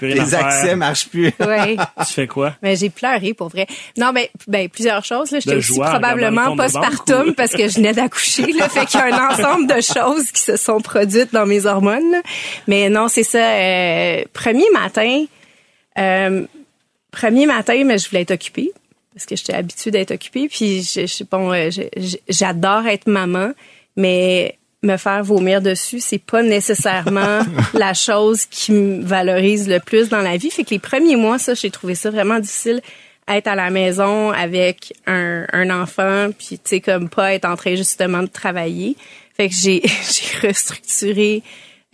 Les accès marchent plus. Ouais. Tu fais quoi? Mais j'ai pleuré pour vrai. Non, mais ben plusieurs choses. Là, j'étais De aussi probablement postpartum parce que je venais d'accoucher. Là, fait qu'il y a un ensemble de choses qui se sont produites dans mes hormones. là. Mais non, c'est ça. euh, premier matin, euh, premier matin, mais je voulais être occupée parce que j'étais habituée d'être occupée. Puis je, je, bon, euh, j'adore être maman, mais me faire vomir dessus, c'est pas nécessairement la chose qui me valorise le plus dans la vie. Fait que les premiers mois, ça, j'ai trouvé ça vraiment difficile être à la maison avec un, un enfant, puis tu sais comme pas être en train justement de travailler. Fait que j'ai j'ai restructuré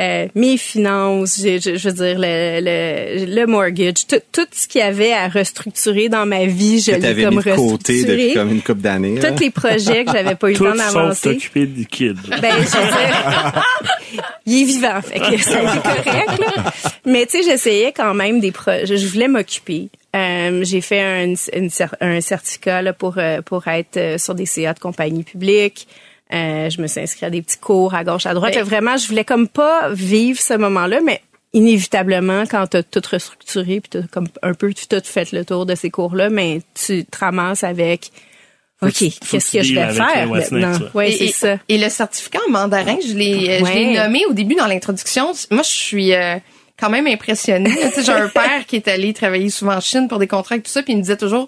euh, mes finances, j'ai- je, je veux dire le, le, le mortgage, tout, tout ce qu'il y avait à restructurer dans ma vie, je l'ai comme mis de côté restructuré. depuis comme une couple d'années. Tous les projets que j'avais pas eu le Tout temps d'avancer. t'occuper du kid. Ben, je veux dire, il est vivant, fait que ça a été correct, là. Mais tu sais, j'essayais quand même des projets. Je voulais m'occuper. Euh, j'ai fait un, une cer- un certificat là, pour, euh, pour être euh, sur des CA de compagnie publique. Euh, je me suis inscrite à des petits cours à gauche, à droite. Que vraiment, je voulais comme pas vivre ce moment-là, mais inévitablement, quand tu as tout restructuré, puis t'as comme un peu tout fait le tour de ces cours-là, mais tu te ramasses avec... OK, tu- qu'est-ce que tu que je vais faire maintenant? et, c'est ça. Et le certificat en mandarin, je l'ai, euh, je l'ai Ouais. nommé au début dans l'introduction. Moi, je suis euh, quand même impressionnée. Tu sais, J'ai un père qui est allé travailler souvent en Chine pour des contrats et tout ça, puis il me disait toujours,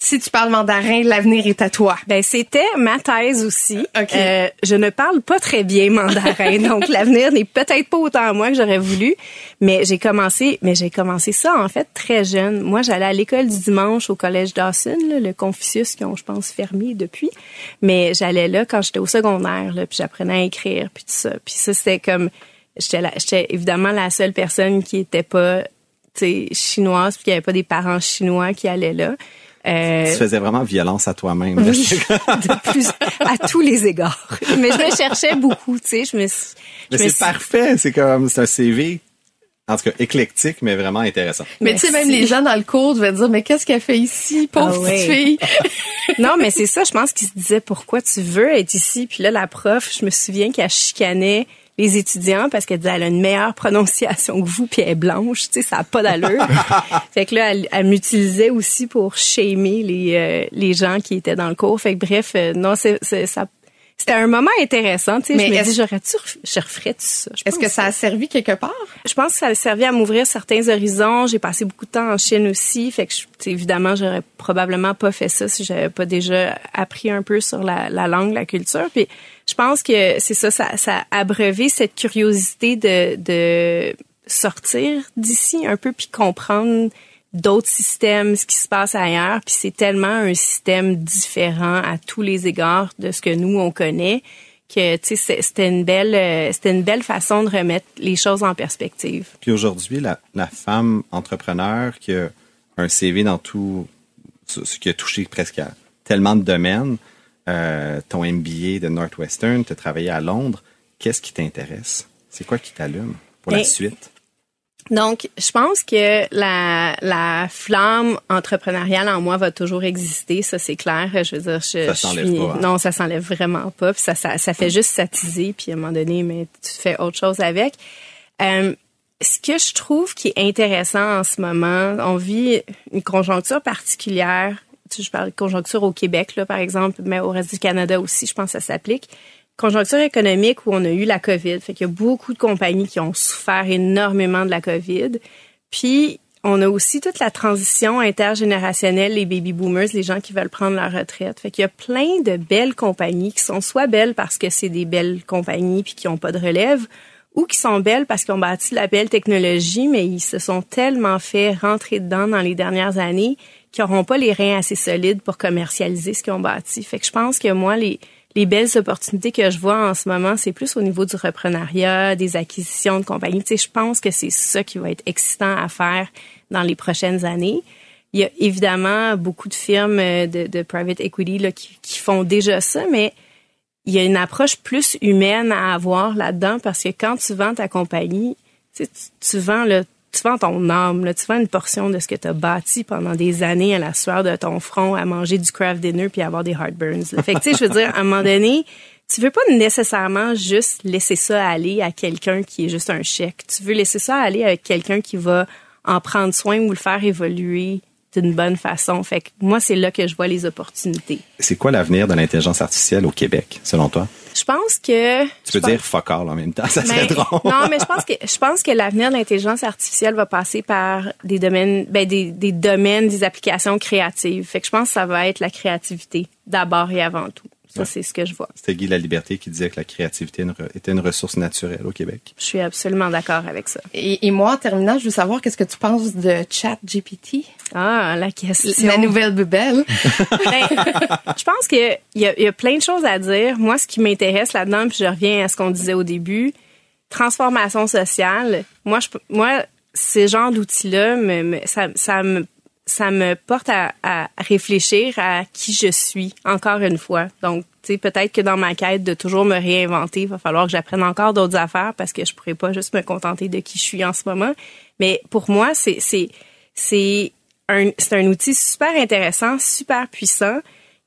si tu parles mandarin, l'avenir est à toi. Ben c'était ma thèse aussi. OK. Euh, je ne parle pas très bien mandarin, donc l'avenir n'est peut-être pas autant à moi que j'aurais voulu. Mais j'ai commencé, mais j'ai commencé ça en fait très jeune. Moi, j'allais à l'école du dimanche au collège Dawson, là, le Confucius qui ont, je pense, fermé depuis. Mais j'allais là quand j'étais au secondaire, là, puis j'apprenais à écrire, puis tout ça. Puis ça, c'était comme, j'étais, évidemment la seule personne qui était pas, chinoise, puis qui avait pas des parents chinois qui allaient là. Euh, Tu faisais vraiment violence à toi-même. oui, de plus à tous les égards. Mais je me cherchais beaucoup, tu sais, je me suis- Mais je c'est suis- parfait. C'est comme, c'est un CV, en tout cas, éclectique, mais vraiment intéressant. Mais tu sais, même les gens dans le cours devaient dire, mais qu'est-ce qu'elle fait ici, pauvre Ah petite ouais. fille? Non, mais c'est ça, je pense qu'il se disait pourquoi tu veux être ici? Puis là, la prof, je me souviens qu'elle chicanait les étudiants parce qu'elle disait elle a une meilleure prononciation que vous puis elle est blanche, tu sais, ça a pas d'allure. fait que là, elle, elle m'utilisait aussi pour shamer les euh, les gens qui étaient dans le cours. Fait que bref, euh, non, c'est c'est- ça c'était un moment intéressant, tu sais, Mais je me dis j'aurais-tu je referais tout ça? Est-ce que ça a servi quelque part? je pense que ça a servi à m'ouvrir certains horizons. J'ai passé beaucoup de temps en Chine aussi, fait que je- évidemment j'aurais probablement pas fait ça si j'avais pas déjà appris un peu sur la, la langue, la culture. Puis je pense que c'est ça, ça, ça a abreuvé cette curiosité de, de sortir d'ici un peu puis comprendre d'autres systèmes, ce qui se passe ailleurs. Puis c'est tellement un système différent à tous les égards de ce que nous on connaît que tu sais c'était une belle euh, c'était une belle façon de remettre les choses en perspective. Puis aujourd'hui, la, la femme entrepreneur qui a un CV dans tout, ce qui a touché presque à tellement de domaines, euh, ton MBA de Northwestern, tu as travaillé à Londres, qu'est-ce qui t'intéresse? C'est quoi qui t'allume pour la Ben, suite? Donc, je pense que la, la flamme entrepreneuriale en moi va toujours exister, ça c'est clair. Je veux dire, je, Ça s'enlève suis- pas, hein? non, ça s'enlève vraiment pas. Puis ça, ça, ça fait juste s'attiser, puis à un moment donné, mais tu fais autre chose avec. Euh, ce que je trouve qui est intéressant en ce moment, on vit une conjoncture particulière. Je parle de conjoncture au Québec, là, par exemple, mais au reste du Canada aussi, je pense que ça s'applique. Conjoncture économique où on a eu la COVID. Fait qu'il y a beaucoup de compagnies qui ont souffert énormément de la COVID. Puis, on a aussi toute la transition intergénérationnelle, les baby boomers, les gens qui veulent prendre leur retraite. Fait qu'il y a plein de belles compagnies qui sont soit belles parce que c'est des belles compagnies puis qui ont pas de relève, ou qui sont belles parce qu'ils ont bâti la belle technologie, mais ils se sont tellement fait rentrer dedans dans les dernières années qu'ils n'auront pas les reins assez solides pour commercialiser ce qu'ils ont bâti. Fait que je pense que moi, les, les belles opportunités que je vois en ce moment, c'est plus au niveau du reprenariat, des acquisitions de compagnies. Tu sais, je pense que c'est ça qui va être excitant à faire dans les prochaines années. Il y a évidemment beaucoup de firmes euh, de, de private equity là, qui, qui font déjà ça, mais il y a une approche plus humaine à avoir là-dedans parce que quand tu vends ta compagnie, tu, tu vends le tu vends ton âme, tu vends une portion de ce que tu as bâti pendant des années à la sueur de ton front, à manger du craft dinner puis à avoir des heartburns. Fait que tu sais, je veux dire, à un moment donné, tu veux pas nécessairement juste laisser ça aller à quelqu'un qui est juste un chèque. Tu veux laisser ça aller avec quelqu'un qui va en prendre soin ou le faire évoluer d'une bonne façon. Fait que moi, c'est là que je vois les opportunités. C'est quoi l'avenir de l'intelligence artificielle au Québec, selon toi? Je pense que Tu peux pense- dire fuck all en même temps, ça serait mais- drôle. non, mais je pense que je pense que l'avenir de l'intelligence artificielle va passer par des domaines, ben des, des domaines, des applications créatives. Fait que je pense que ça va être la créativité d'abord et avant tout. Ça, c'est ce que je vois. C'était Guy Laliberté qui disait que la créativité était une ressource naturelle au Québec. Je suis absolument d'accord avec ça. Et, et moi, en terminant, je veux savoir qu'est-ce que tu penses de ChatGPT, Ah, la question. la nouvelle bebelle. Ben, je pense que il y a, y a plein de choses à dire. Moi, ce qui m'intéresse là-dedans, puis je reviens à ce qu'on disait au début, transformation sociale. Moi, je, moi, ces genres d'outils-là, me, me- ça, ça me ça me porte à, réfléchir à qui je suis, encore une fois. Donc, tu sais, peut-être que dans ma quête de toujours me réinventer, il va falloir que j'apprenne encore d'autres affaires parce que je pourrais pas juste me contenter de qui je suis en ce moment. Mais pour moi, c'est, c'est, c'est un, c'est un outil super intéressant, super puissant.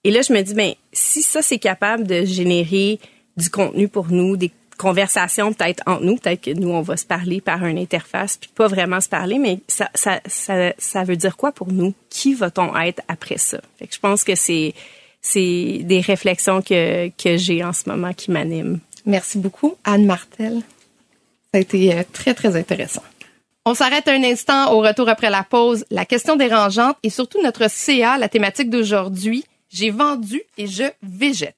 Et là, je me dis, ben, si ça, c'est capable de générer du contenu pour nous, des conversations peut-être entre nous, peut-être que nous, on va se parler par une interface, puis pas vraiment se parler, mais ça, ça, ça, ça veut dire quoi pour nous? Qui va-t-on être après ça? Je pense que c'est, c'est des réflexions que, que j'ai en ce moment qui m'animent. Merci beaucoup, Anne Martel. Ça a été euh, très, très intéressant. On s'arrête un instant au retour après la pause. La question dérangeante et surtout notre CA, la thématique d'aujourd'hui. J'ai vendu et je végète.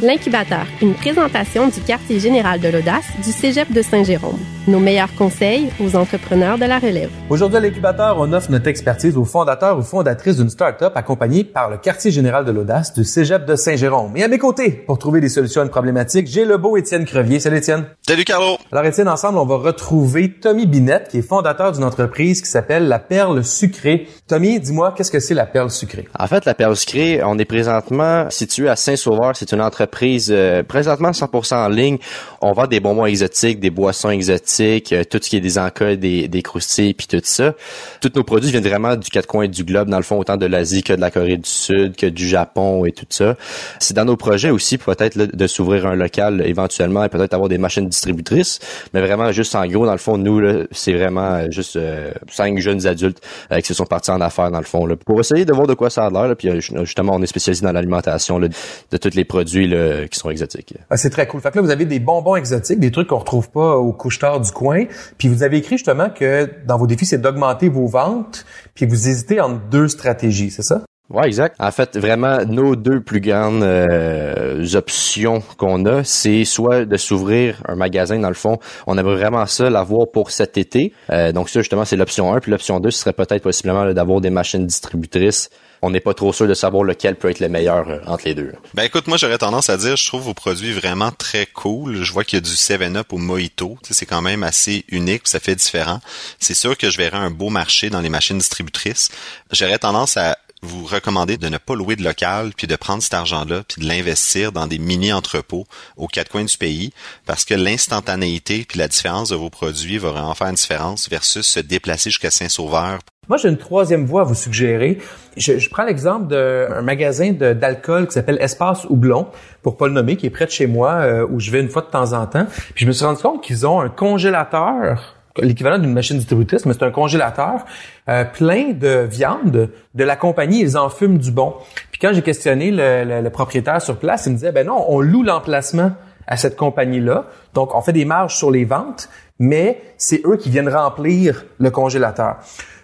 L'incubateur, une présentation du quartier général de l'audace du Cégep de Saint-Jérôme. Nos meilleurs conseils aux entrepreneurs de la relève. Aujourd'hui, à l'incubateur, on offre notre expertise aux fondateurs ou fondatrices d'une start-up accompagnée par le quartier général de l'audace du Cégep de Saint-Jérôme. Et à mes côtés, pour trouver des solutions à une problématique, j'ai le beau Étienne Crevier. Salut Étienne. Salut Carlo! Alors Étienne, ensemble, on va retrouver Tommy Binette, qui est fondateur d'une entreprise qui s'appelle La Perle Sucrée. Tommy, dis-moi, qu'est-ce que c'est la Perle Sucrée? En fait, la Perle Sucrée, on est présentement situé à Saint-Sauveur. C'est une entreprise euh, présentement 100% en ligne. On vend des bonbons exotiques, des boissons exotiques, euh, tout ce qui est des encas, des, des croustilles, puis tout ça. Tous nos produits viennent vraiment du quatre coins du globe, dans le fond, autant de l'Asie que de la Corée du Sud, que du Japon et tout ça. C'est dans nos projets aussi, peut-être de s'ouvrir un local éventuellement et peut-être avoir des machines distributrices. Mais vraiment, juste en gros, dans le fond, nous, c'est vraiment euh, juste euh, cinq jeunes adultes euh, qui se sont partis en affaires, dans le fond, là, pour essayer de voir de quoi ça a l'air. Puis euh, justement, on est spécialisé dans l'alimentation de tous les produits là, qui sont exotiques. Ah, c'est très cool. Fait que là, vous avez des bonbons exotiques, des trucs qu'on retrouve pas au couche-tard coin. Puis vous avez écrit justement que dans vos défis, c'est d'augmenter vos ventes. Puis vous hésitez entre deux stratégies, c'est ça? Ouais, exact. En fait, vraiment, nos deux plus grandes euh, options qu'on a, c'est soit de s'ouvrir un magasin, dans le fond. On aimerait vraiment ça l'avoir pour cet été. Euh, donc ça, justement, c'est l'option 1. Puis l'option 2, ce serait peut-être possiblement d'avoir des machines distributrices. On n'est pas trop sûr de savoir lequel peut être le meilleur euh, entre les deux. Ben écoute, moi j'aurais tendance à dire, je trouve vos produits vraiment très cool. Je vois qu'il y a du 7-Up au Mojito. Tu sais, c'est quand même assez unique, ça fait différent. C'est sûr que je verrais un beau marché dans les machines distributrices. J'aurais tendance à vous recommandez de ne pas louer de local, puis de prendre cet argent-là, puis de l'investir dans des mini-entrepôts aux quatre coins du pays, parce que l'instantanéité puis la différence de vos produits va vraiment faire une différence versus se déplacer jusqu'à Saint-Sauveur. Moi, j'ai une troisième voie à vous suggérer. Je, prends l'exemple d'un magasin d'alcool qui s'appelle Espace Houblon, pour pas le nommer, qui est près de chez moi, euh, où je vais une fois de temps en temps. Puis je me suis rendu compte qu'ils ont un congélateur l'équivalent d'une machine distributrice, mais c'est un congélateur euh, plein de viande de la compagnie. Ils en fument du bon. Puis quand j'ai questionné le, le- propriétaire sur place, il me disait, ben non, on loue l'emplacement à cette compagnie-là. Donc, on fait des marges sur les ventes, mais c'est eux qui viennent remplir le congélateur.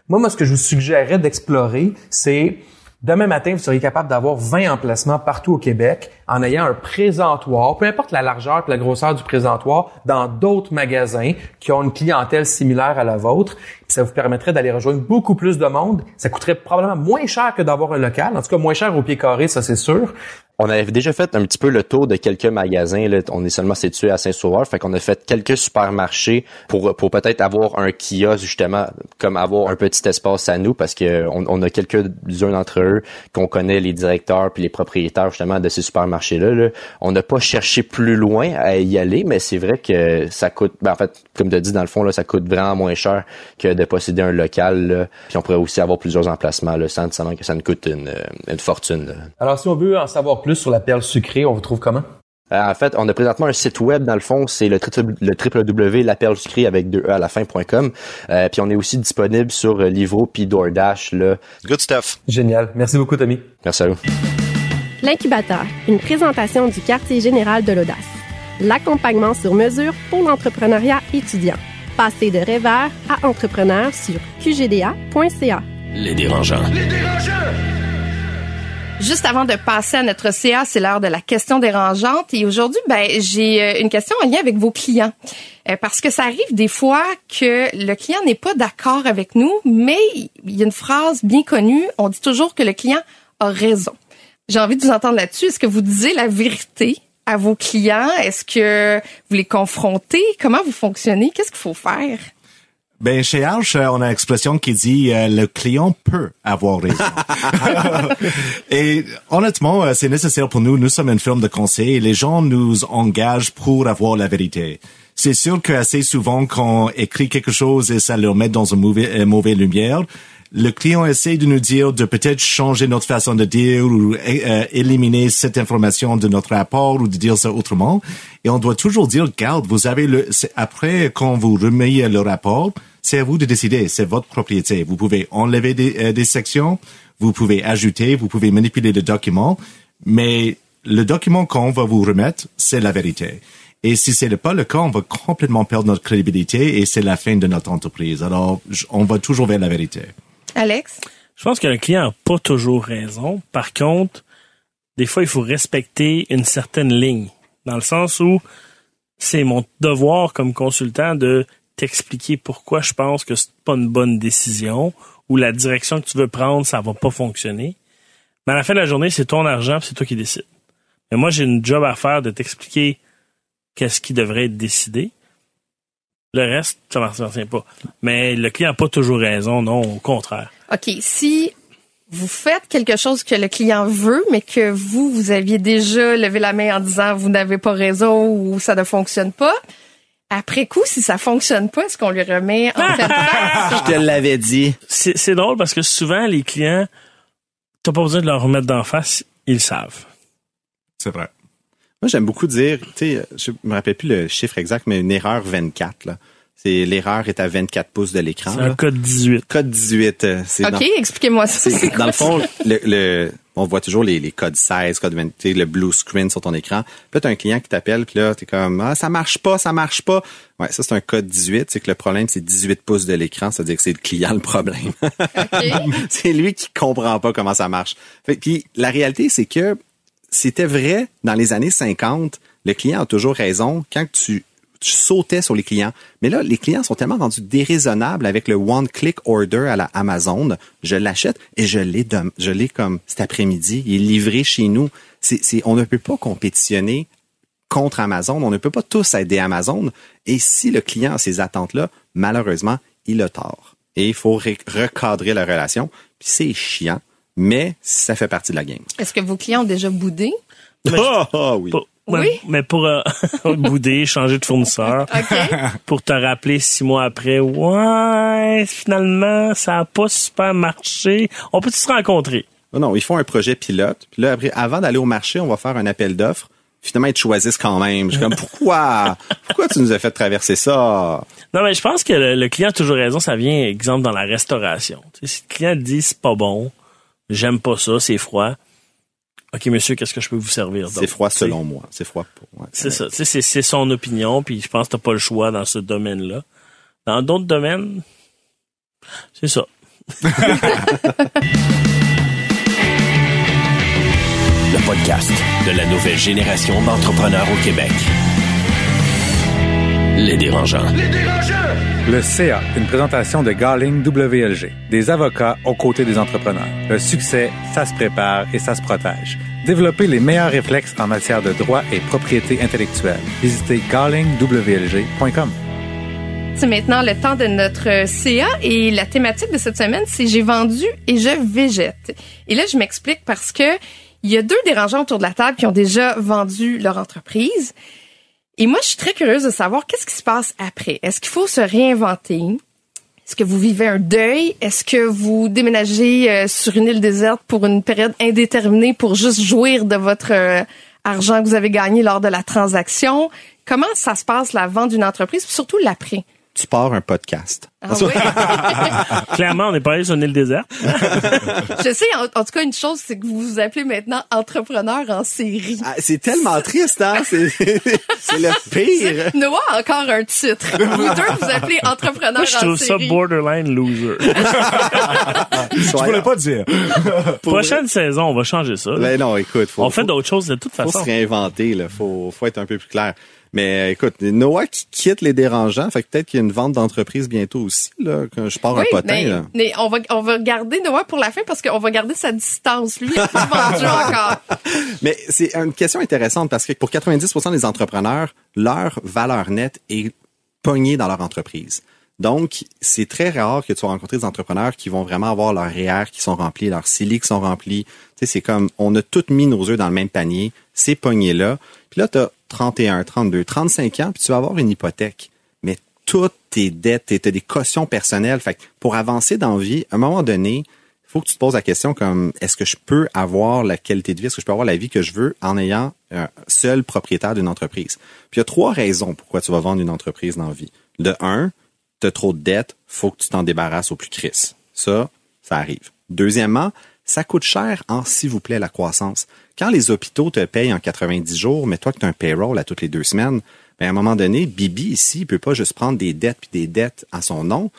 Moi, moi, ce que je vous suggérerais d'explorer, c'est Demain matin, vous seriez capable d'avoir 20 emplacements partout au Québec en ayant un présentoir, peu importe la largeur et la grosseur du présentoir, dans d'autres magasins qui ont une clientèle similaire à la vôtre. Puis ça vous permettrait d'aller rejoindre beaucoup plus de monde. Ça coûterait probablement moins cher que d'avoir un local. En tout cas, moins cher au pied carré, ça c'est sûr. On avait déjà fait un petit peu le tour de quelques magasins. Là. On est seulement situé à Saint-Sauveur, fait qu'on a fait quelques supermarchés pour pour peut-être avoir un kiosque justement, comme avoir un petit espace à nous, parce que on, a quelques-uns d'entre eux qu'on connaît les directeurs puis les propriétaires justement de ces supermarchés-là. là. On n'a pas cherché plus loin à y aller, mais c'est vrai que ça coûte. ben, en fait, comme tu dit dans le fond, là, ça coûte vraiment moins cher que de posséder un local. Là. Puis on pourrait aussi avoir plusieurs emplacements là, sans que ça nous coûte une, une fortune. là. Alors, si on veut en savoir plus sur la perle sucrée, on vous trouve comment? Euh, en fait, on a présentement un site web dans le fond, c'est le, triple- le www.laperlesucrée avec deux e à la fin.com. Euh, puis on est aussi disponible sur euh, Livro puis DoorDash là. Good stuff. Génial. Merci beaucoup, Tommy. Merci à vous. L'incubateur, une présentation du quartier général de l'audace. L'accompagnement sur mesure pour l'entrepreneuriat étudiant. Passez de rêveur à entrepreneur sur qgda.ca. Les dérangeants. Juste avant de passer à notre CA, c'est l'heure de la question dérangeante. Et aujourd'hui, ben, j'ai euh, une question en lien avec vos clients. Euh, parce que ça arrive des fois que le client n'est pas d'accord avec nous, mais il y a une phrase bien connue. On dit toujours que le client a raison. J'ai envie de vous entendre là-dessus. Est-ce que vous disiez la vérité à vos clients? Est-ce que vous les confrontez? Comment vous fonctionnez? Qu'est-ce qu'il faut faire? Ben, chez Arch, euh, on a une expression qui dit euh, le client peut avoir raison. et honnêtement, euh, c'est nécessaire pour nous. Nous sommes une firme de conseil et les gens nous engagent pour avoir la vérité. C'est sûr qu'assez souvent, quand on écrit quelque chose et ça leur met dans une mauvaise, euh, mauvaise lumière, le client essaie de nous dire de peut-être changer notre façon de dire ou euh, éliminer cette information de notre rapport ou de dire ça autrement. Et on doit toujours dire, garde, vous avez le, après, quand vous remettez le rapport, c'est à vous de décider, c'est votre propriété. Vous pouvez enlever des, euh, des sections, vous pouvez ajouter, vous pouvez manipuler le document, mais le document qu'on va vous remettre, c'est la vérité. Et si c'est pas le cas, on va complètement perdre notre crédibilité et c'est la fin de notre entreprise. Alors, on va toujours vers la vérité. Alex? Je pense que le client n'a pas toujours raison. Par contre, des fois, il faut respecter une certaine ligne. Dans le sens où c'est mon devoir comme consultant de t'expliquer pourquoi je pense que c'est pas une bonne décision ou la direction que tu veux prendre, ça va pas fonctionner. Mais à la fin de la journée, c'est ton argent, c'est toi qui décides. Mais moi, j'ai une job à faire de t'expliquer qu'est-ce qui devrait être décidé. Le reste, ça ne m'appartient pas. Mais le client n'a pas toujours raison, non, au contraire. OK, si vous faites quelque chose que le client veut, mais que vous, vous aviez déjà levé la main en disant vous n'avez pas raison ou ça ne fonctionne pas, après coup, si ça fonctionne pas, est-ce qu'on lui remet en pleine face? Je te l'avais dit. C'est c'est drôle parce que souvent, les clients, t'as pas besoin de leur remettre d'en face, ils le savent. C'est vrai. Moi, j'aime beaucoup dire, tu sais, je me rappelle plus le chiffre exact, mais une erreur 24, là. C'est l'erreur est à 24 pouces de l'écran. C'est un code 18. Code 18. euh, C'est OK, dans- expliquez-moi ça. c'est- c'est dans le fond, le, le- on voit toujours les, les codes 16, code 20, tu sais, le blue screen sur ton écran. Puis là, t'as un client qui t'appelle, puis là, t'es comme, ah, ça marche pas, ça marche pas. Ouais, ça, c'est un code 18. C'est que le problème, c'est 18 pouces de l'écran. C'est-à-dire que c'est le client le problème. c'est lui qui comprend pas comment ça marche. Fait, puis la réalité, c'est que c'était vrai dans les années 50. Le client a toujours raison quand tu, tu sautais sur les clients. Mais là, les clients sont tellement rendus déraisonnables avec le one-click order à la Amazon. Je l'achète et je l'ai, dem- je l'ai comme cet après-midi. Il est livré chez nous. C'est, c'est, on ne peut pas compétitionner contre Amazon. On ne peut pas tous aider Amazon. Et si le client a ces attentes-là, malheureusement, il a tort. Et il faut recadrer la relation. Puis c'est chiant mais ça fait partie de la game. Est-ce que vos clients ont déjà boudé? Ah ah, oui. Pour- Oui? Mais pour euh, bouder, changer de fournisseur, pour te rappeler six mois après, ouais, finalement, ça a pas super marché. On peut se rencontrer? Non, non, ils font un projet pilote. Puis là, après, avant d'aller au marché, on va faire un appel d'offres. Finalement, ils te choisissent quand même. Je suis comme, pourquoi? Pourquoi tu nous as fait traverser ça? Non, mais je pense que le, le client a toujours raison. Ça vient, exemple, dans la restauration. Tu sais, si le client dit c'est pas bon, j'aime pas ça, c'est froid. OK, monsieur, qu'est-ce que je peux vous servir? C'est froid selon moi. C'est froid pour moi. C'est ça. Tu sais, c'est- c'est son opinion, puis je pense que t'as pas le choix dans ce domaine-là. Dans d'autres domaines, c'est ça. Le podcast de la nouvelle génération d'entrepreneurs au Québec. Les dérangeants. Le CA, une présentation de Garling WLG, des avocats aux côtés des entrepreneurs. Le succès, ça se prépare et ça se protège. Développez les meilleurs réflexes en matière de droit et propriété intellectuelle. Visitez garlingwlg.com. C'est maintenant le temps de notre CA et la thématique de cette semaine, c'est j'ai vendu et je végète. Et là, je m'explique parce que il y a deux dérangeants autour de la table qui ont déjà vendu leur entreprise. Et moi, je suis très curieuse de savoir qu'est-ce qui se passe après. Est-ce qu'il faut se réinventer? Est-ce que vous vivez un deuil? Est-ce que vous déménagez euh, sur une île déserte pour une période indéterminée pour juste jouir de votre euh, argent que vous avez gagné lors de la transaction? Comment ça se passe, la vente d'une entreprise, surtout l'après? Tu pars un podcast. Ah oui? Clairement, on n'est pas allé sur une île déserte. Je sais, en, en tout cas, une chose, c'est que vous vous appelez maintenant entrepreneur en série. Ah, c'est tellement triste, hein? C'est c'est le pire. Noah a encore un titre. Vous deux, vous appelez entrepreneur Moi, je en trouve ça série. borderline loser. Je voulais pas dire. Prochaine saison, on va changer ça. là. Ben non, écoute, faut, on fait faut- d'autres choses de toute faut façon. se réinventer, là. Faut, faut être un peu plus clair. Mais euh, écoute, Noah qui quitte les dérangeants, fait que peut-être qu'il y a une vente d'entreprise bientôt aussi, là, quand je pars Oui, un potin, mais, là. mais on va on va garder Noah pour la fin parce qu'on va garder sa distance. Lui, il a pas vendu encore. Mais c'est une question intéressante parce que pour 90% des entrepreneurs, leur valeur nette est pognée dans leur entreprise. Donc, c'est très rare que tu vas rencontrer des entrepreneurs qui vont vraiment avoir leurs REER qui sont remplis, leurs CELI qui sont remplis. Tu sais, c'est comme, on a tous mis nos œufs dans le même panier, c'est pogné là. Puis là, tu as 31, 32, 35 ans, puis tu vas avoir une hypothèque. Mais toutes tes dettes, tu as des cautions personnelles. Fait que pour avancer dans la vie, à un moment donné, il faut que tu te poses la question comme est-ce que je peux avoir la qualité de vie, est-ce que je peux avoir la vie que je veux en ayant un seul propriétaire d'une entreprise? Puis il y a trois raisons pourquoi tu vas vendre une entreprise dans la vie. De un, tu as trop de dettes, faut que tu t'en débarrasses au plus cris. Ça, ça arrive. Deuxièmement, ça coûte cher en s'il vous plaît la croissance. Quand les hôpitaux te payent en 90 jours, mais toi que tu as un payroll à toutes les deux semaines, ben à un moment donné, Bibi ici, il peut pas juste prendre des dettes puis des dettes à son nom.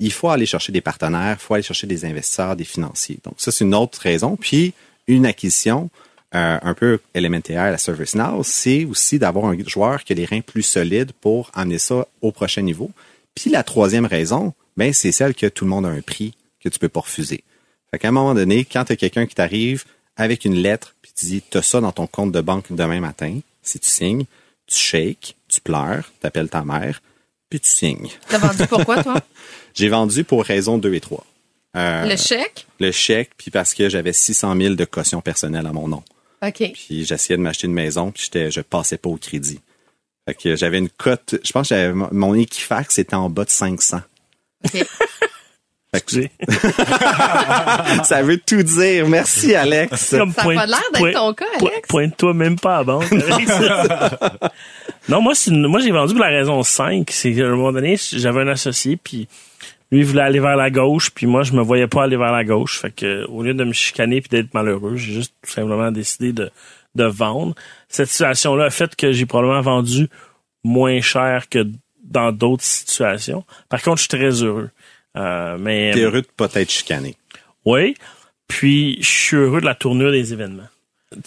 Il faut aller chercher des partenaires, il faut aller chercher des investisseurs, des financiers. Donc ça, c'est une autre raison. Puis une acquisition euh, un peu élémentaire à la ServiceNow, c'est aussi d'avoir un joueur qui a les reins plus solides pour amener ça au prochain niveau. Puis la troisième raison, ben c'est celle que tout le monde a un prix que tu peux pas refuser. Fait qu'à un moment donné, quand tu quelqu'un qui t'arrive avec une lettre, puis tu dis, tu as ça dans ton compte de banque demain matin, si tu signes, tu shakes, tu pleures, tu appelles ta mère, puis tu signes. T'as vendu pourquoi, toi? J'ai vendu pour raison 2 et 3. Euh, Le chèque? le chèque, puis parce que j'avais 600 000 de caution personnelle à mon nom. OK. Puis j'essayais de m'acheter une maison, puis j'étais, je passais pas au crédit. Fait que j'avais une cote, je pense que j'avais- mon Equifax était en bas de 500. OK. Que- ça veut tout dire. Merci, Alex. Comme Ça a pas l'air d'être ton cas, Alex. Pointe-toi même pas à ça. non, moi, c'est une- moi, j'ai vendu pour la raison 5. C'est qu'à un moment donné, j'avais un associé, puis lui, il voulait aller vers la gauche, puis moi, je me voyais pas aller vers la gauche. Fait que, au lieu de me chicaner puis d'être malheureux, j'ai juste tout simplement décidé de, de vendre. Cette situation-là a fait que j'ai probablement vendu moins cher que dans d'autres situations. Par contre, je suis très heureux. Euh, mais T'es heureux de pas être chicané. oui. Puis, je suis heureux de la tournure des événements.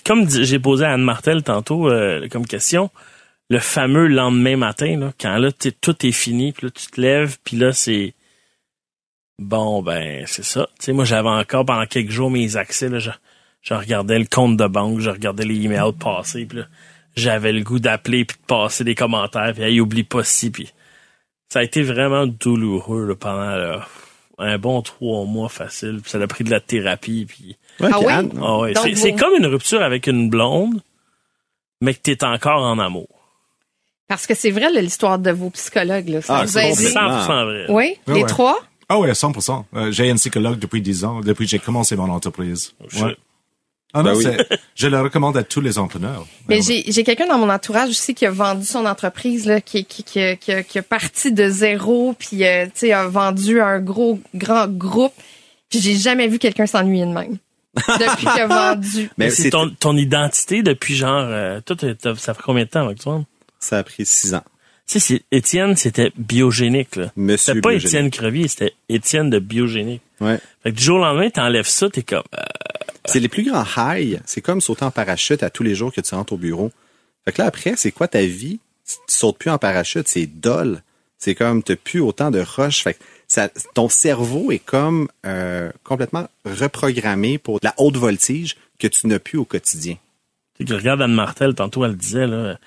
Comme j'ai posé à Anne Martel tantôt euh, comme question, le fameux lendemain matin, là, quand là, tout est fini, puis là, tu te lèves, puis là, c'est... Bon, ben, c'est ça. Tu sais, moi, j'avais encore pendant quelques jours mes accès, là, je, je regardais le compte de banque, je regardais les emails passer, puis là, j'avais le goût d'appeler, puis de passer des commentaires, puis hey, oublie pas ci, puis... Ça a été vraiment douloureux là, pendant... là, un bon trois mois facile. Puis ça a pris de la thérapie. Puis... Ouais, Ah puis oui? Ah ouais, c'est, vous- comme une rupture avec une blonde, mais que t'es encore en amour. Parce que c'est vrai, là, l'histoire de vos psychologues, là. Ça Ah, vous c'est a bon, aidé? c'est- 100% vrai. Oui, les ouais. trois? Ah ouais, 100%. Euh, j'ai un psychologue depuis 10 ans, depuis que j'ai commencé mon entreprise. Ouais. Ah non, Ben oui. je le recommande à tous les entrepreneurs. Mais Ouais. j'ai, j'ai quelqu'un dans mon entourage aussi qui a vendu son entreprise, là, qui, qui, qui, a- qui, a- qui a parti de zéro, puis euh, tu sais, a vendu un gros, grand groupe. Puis j'ai jamais vu quelqu'un s'ennuyer de même. Depuis qu'il a vendu. Mais c'est ton, ton identité depuis genre... Euh, toi, ça fait combien de temps avec toi? ça a pris six ans. Tu sais, Étienne, c'était biogénique. Là. Monsieur C'était pas. Étienne Crevier, c'était Étienne de biogénique. Ouais. Fait que du jour au lendemain, t'enlèves ça, t'es comme... euh, C'est les plus grands highs. C'est comme sauter en parachute à tous les jours que tu rentres au bureau. Fait que là, après, c'est quoi ta vie? Tu sautes plus en parachute, c'est dol. C'est comme, t'as plus autant de rush. Fait que ça, ton cerveau est comme euh, complètement reprogrammé pour la haute voltige que tu n'as plus au quotidien. Tu sais, que regarde Anne Martel, tantôt, elle disait, là,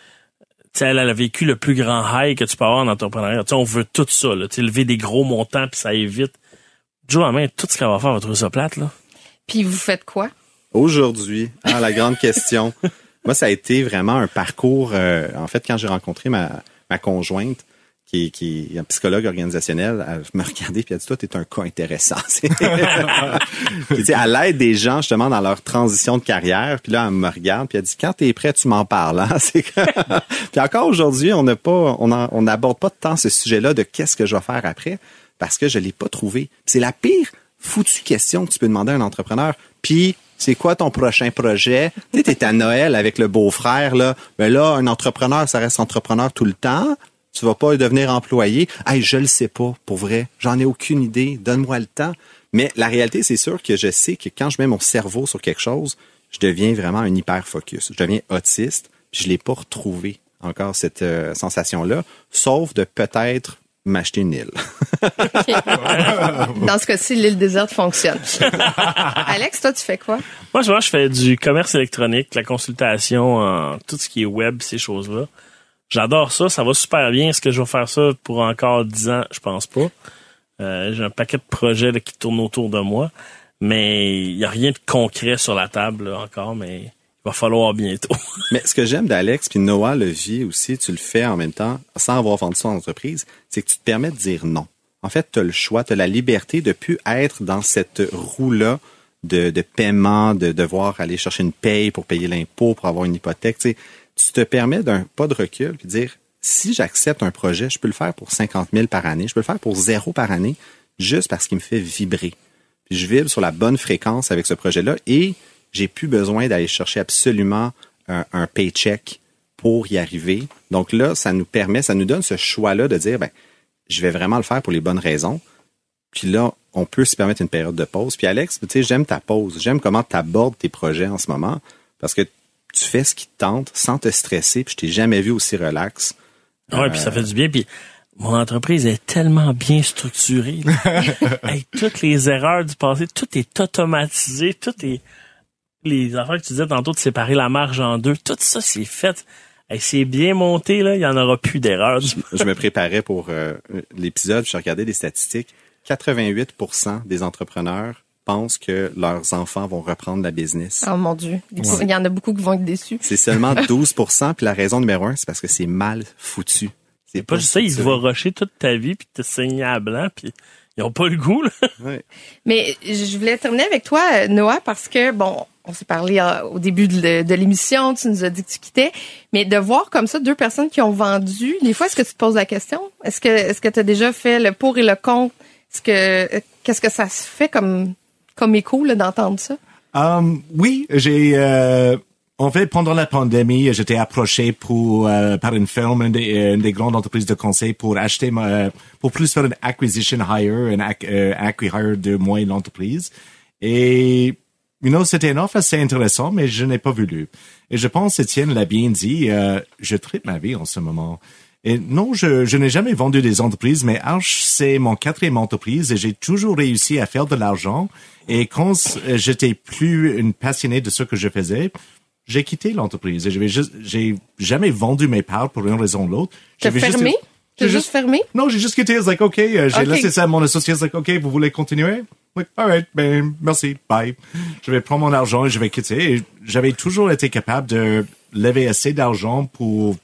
tu sais, elle, elle a vécu le plus grand high que tu peux avoir en entrepreneuriat. Tu sais, on veut tout ça, là, tu lever des gros montants puis ça évite. Jour au lendemain, tout ce qu'elle va faire va trouver ça plate, là. Puis vous faites quoi? Aujourd'hui, ah, la grande question. Moi, ça a été vraiment un parcours. euh, en fait, quand j'ai rencontré ma, ma conjointe, qui, qui est un psychologue organisationnel, elle me regardait puis elle a dit toi t'es un cas intéressant. Puis, elle aide des gens justement dans leur transition de carrière. Puis là elle me regarde puis elle dit quand t'es prêt tu m'en parles. Hein? Puis encore aujourd'hui on n'a pas on en- on n'aborde pas tant ce sujet-là de qu'est-ce que je vais faire après parce que je l'ai pas trouvé. C'est la pire foutue question que tu peux demander à un entrepreneur. Puis c'est quoi ton prochain projet? Tu sais, t'es à Noël avec le beau-frère, là. Ben là, un entrepreneur, ça reste entrepreneur tout le temps. Tu vas pas devenir employé. Hey, je le sais pas, pour vrai. J'en ai aucune idée. Donne-moi le temps. Mais la réalité, c'est sûr que je sais que quand je mets mon cerveau sur quelque chose, je deviens vraiment un hyper focus. Je deviens autiste. Puis je l'ai pas retrouvé encore cette euh, sensation-là, sauf de peut-être m'acheter une île. Dans ce cas-ci, l'île déserte fonctionne. Alex, toi, tu fais quoi? Moi, je vois, je fais du commerce électronique, la consultation, en tout ce qui est web, ces choses-là. J'adore ça, ça va super bien. Est-ce que je vais faire ça pour encore 10 ans? Je pense pas. Euh, J'ai un paquet de projets là, qui tournent autour de moi, mais il y a rien de concret sur la table là, encore, mais va falloir bientôt. Mais ce que j'aime d'Alex, puis Noah le vit aussi, tu le fais en même temps, sans avoir vendu son entreprise, c'est que tu te permets de dire non. En fait, tu as le choix, tu as la liberté de plus être dans cette roue-là de, de paiement, de devoir aller chercher une paye pour payer l'impôt, pour avoir une hypothèque. Tu, tu te permets d'un pas de recul puis dire, si j'accepte un projet, je peux le faire pour 50 000 par année, je peux le faire pour zéro par année, juste parce qu'il me fait vibrer. Puis je vibre sur la bonne fréquence avec ce projet-là et j'ai plus besoin d'aller chercher absolument un, un paycheck pour y arriver. Donc là, ça nous permet, ça nous donne ce choix-là de dire, ben, je vais vraiment le faire pour les bonnes raisons. Puis là, on peut se permettre une période de pause. Puis Alex, tu sais, j'aime ta pause. J'aime comment tu abordes tes projets en ce moment parce que tu fais ce qui te tente sans te stresser. Puis je t'ai jamais vu aussi relax. Ouais, puis ça fait du bien. Puis mon entreprise est tellement bien structurée. Hey, toutes les erreurs du passé, tout est automatisé, tout est les affaires que tu disais tantôt de séparer la marge en deux, tout ça c'est fait. Hey, c'est bien monté là, il y en aura plus d'erreurs. Je me préparais pour euh, l'épisode, je regardais des statistiques. 88 des entrepreneurs pensent que leurs enfants vont reprendre la business. Oh mon Dieu. Il y en a beaucoup qui vont être déçus. C'est seulement 12% puis la raison numéro un, c'est parce que c'est mal foutu. C'est pas juste ça, ils structuré. vont rusher toute ta vie puis te saigner à blanc puis ils ont pas le goût là. Ouais. Mais je voulais terminer avec toi, euh, Noah, parce que, bon, on s'est parlé euh, au début de, l'émission, tu nous as dit que tu quittais, mais de voir comme ça deux personnes qui ont vendu, des fois, est-ce que tu te poses la question? Est-ce que est-ce que tu as déjà fait le pour et le contre? Est-ce que euh, qu'est-ce que ça se fait comme comme écho là, d'entendre ça? Um, oui, j'ai euh, en fait pendant la pandémie, j'étais approché pour euh, par une firme, une des, une des grandes entreprises de conseil pour acheter ma, pour plus faire une acquisition hire, une ac, euh, acquire de moi et l'entreprise. Et you know, c'était une offre assez intéressant, mais je n'ai pas voulu. Et je pense, Étienne l'a bien dit, euh, je tripe ma vie en ce moment. Et non, je, je n'ai jamais vendu des entreprises, mais Arch, c'est mon quatrième entreprise et j'ai toujours réussi à faire de l'argent. Et quand euh, j'étais plus une passionnée de ce que je faisais, j'ai quitté l'entreprise et j'avais juste, j'ai jamais vendu mes parts pour une raison ou l'autre. T'as fermé? T'as J'ai juste fermé? Non, j'ai juste quitté. It's like, OK, euh, j'ai Ok. laissé ça à mon associé. It's like, OK, vous voulez continuer? Like, all right, ben, merci, bye. Je vais prendre mon argent et je vais quitter. J'avais toujours été capable de lever assez d'argent pour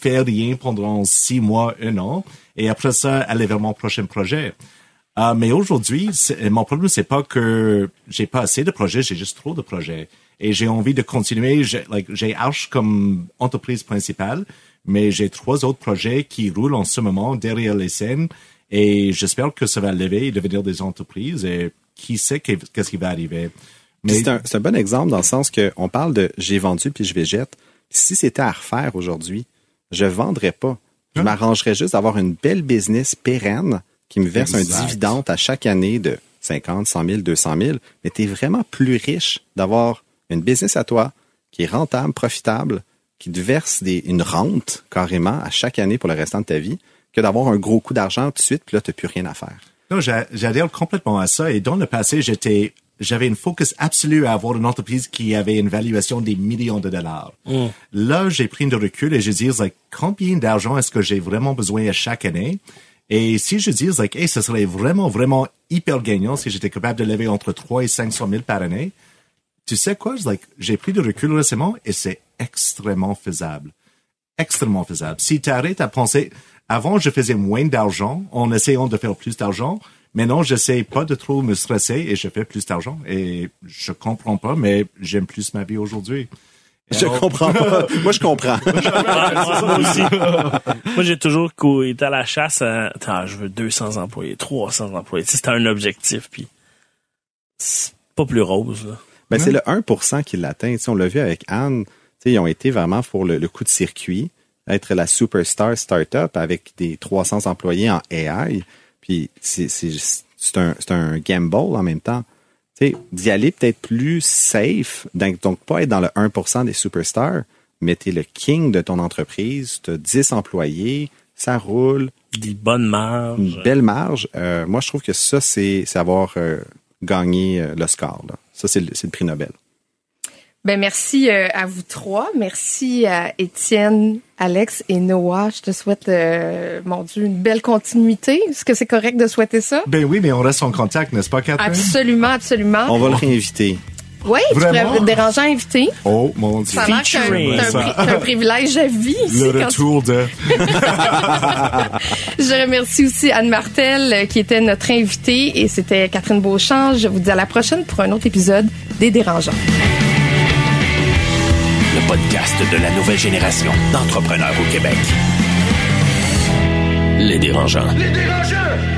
faire rien pendant six mois, un an. Et après ça, aller vers mon prochain projet. Euh, mais aujourd'hui, mon problème, c'est pas que j'ai pas assez de projets, j'ai juste trop de projets. Et j'ai envie de continuer. J'ai like, Arch comme entreprise principale, mais j'ai trois autres projets qui roulent en ce moment derrière les scènes. Et j'espère que ça va lever et devenir des entreprises. Et qui sait qu'est- qu'est-ce qui va arriver. Puis C'est un, un bon exemple dans le sens que on parle de j'ai vendu puis je végète. Si c'était à refaire aujourd'hui, je vendrais pas. Je Hein? m'arrangerais juste d'avoir une belle business pérenne qui me verse Exact. un dividende à chaque année de 50, 100 000, 200 000. Mais tu es vraiment plus riche d'avoir une business à toi qui est rentable, profitable, qui te verse des, une rente carrément à chaque année pour le restant de ta vie que d'avoir un gros coup d'argent tout de suite puis là, tu plus rien à faire. Non, j'a- j'adhère complètement à ça. Et dans le passé, j'étais, j'avais une focus absolue à avoir une entreprise qui avait une valuation des millions de dollars. Là, j'ai pris de recul et je dis, like, combien d'argent est-ce que j'ai vraiment besoin à chaque année? Et si je dis, like, hey, ce serait vraiment, vraiment hyper gagnant si j'étais capable de lever entre 3 et 500 000 par année. Tu sais quoi? Like, j'ai pris de recul récemment et c'est extrêmement faisable extrêmement faisable. Si tu arrêtes à penser, avant, je faisais moins d'argent en essayant de faire plus d'argent. Maintenant, j'essaie pas de trop me stresser et je fais plus d'argent. Et je comprends pas, mais j'aime plus ma vie aujourd'hui. Je alors- comprends pas. Moi, je comprends. moi aussi. moi, j'ai toujours été à la chasse à, Attends, je veux 200 employés, 300 employés. Tu sais, C'était un objectif, puis c'est pas plus rose, là. Ben, c'est le 1% qui l'atteint. Tu on l'a vu avec Anne. Tu ils ont été vraiment pour le, le coup de circuit, être la superstar startup avec des 300 employés en AI. Puis c'est c'est c'est un c'est un gamble en même temps. Tu sais, d'y aller peut-être plus safe, donc, donc pas être dans le 1% des superstars, mais t'es le king de ton entreprise, t'as 10 employés, ça roule, Des bonnes marges. une belle marge. Euh, moi, je trouve que ça, c'est c'est avoir euh, gagné euh, le score. Là. Ça, c'est le, c'est le prix Nobel. Ben merci euh, à vous trois. Merci à Étienne, Alex et Noah. Je te souhaite, euh, mon Dieu, une belle continuité. Est-ce que c'est correct de souhaiter ça? Ben oui, mais on reste en contact, n'est-ce pas, Catherine? Absolument, absolument. On va le réinviter. Oui, tu Vraiment? pourrais déranger invité. Oh, mon Dieu. Ça a l'air que c'est un- un, un privilège à vie. ici, Le quand retour de... Je remercie aussi Anne Martel euh, qui était notre invitée et c'était Catherine Beauchamp. Je vous dis à la prochaine pour un autre épisode des Dérangeants. Le podcast de la nouvelle génération d'entrepreneurs au Québec. Les dérangeants. Les dérangeants!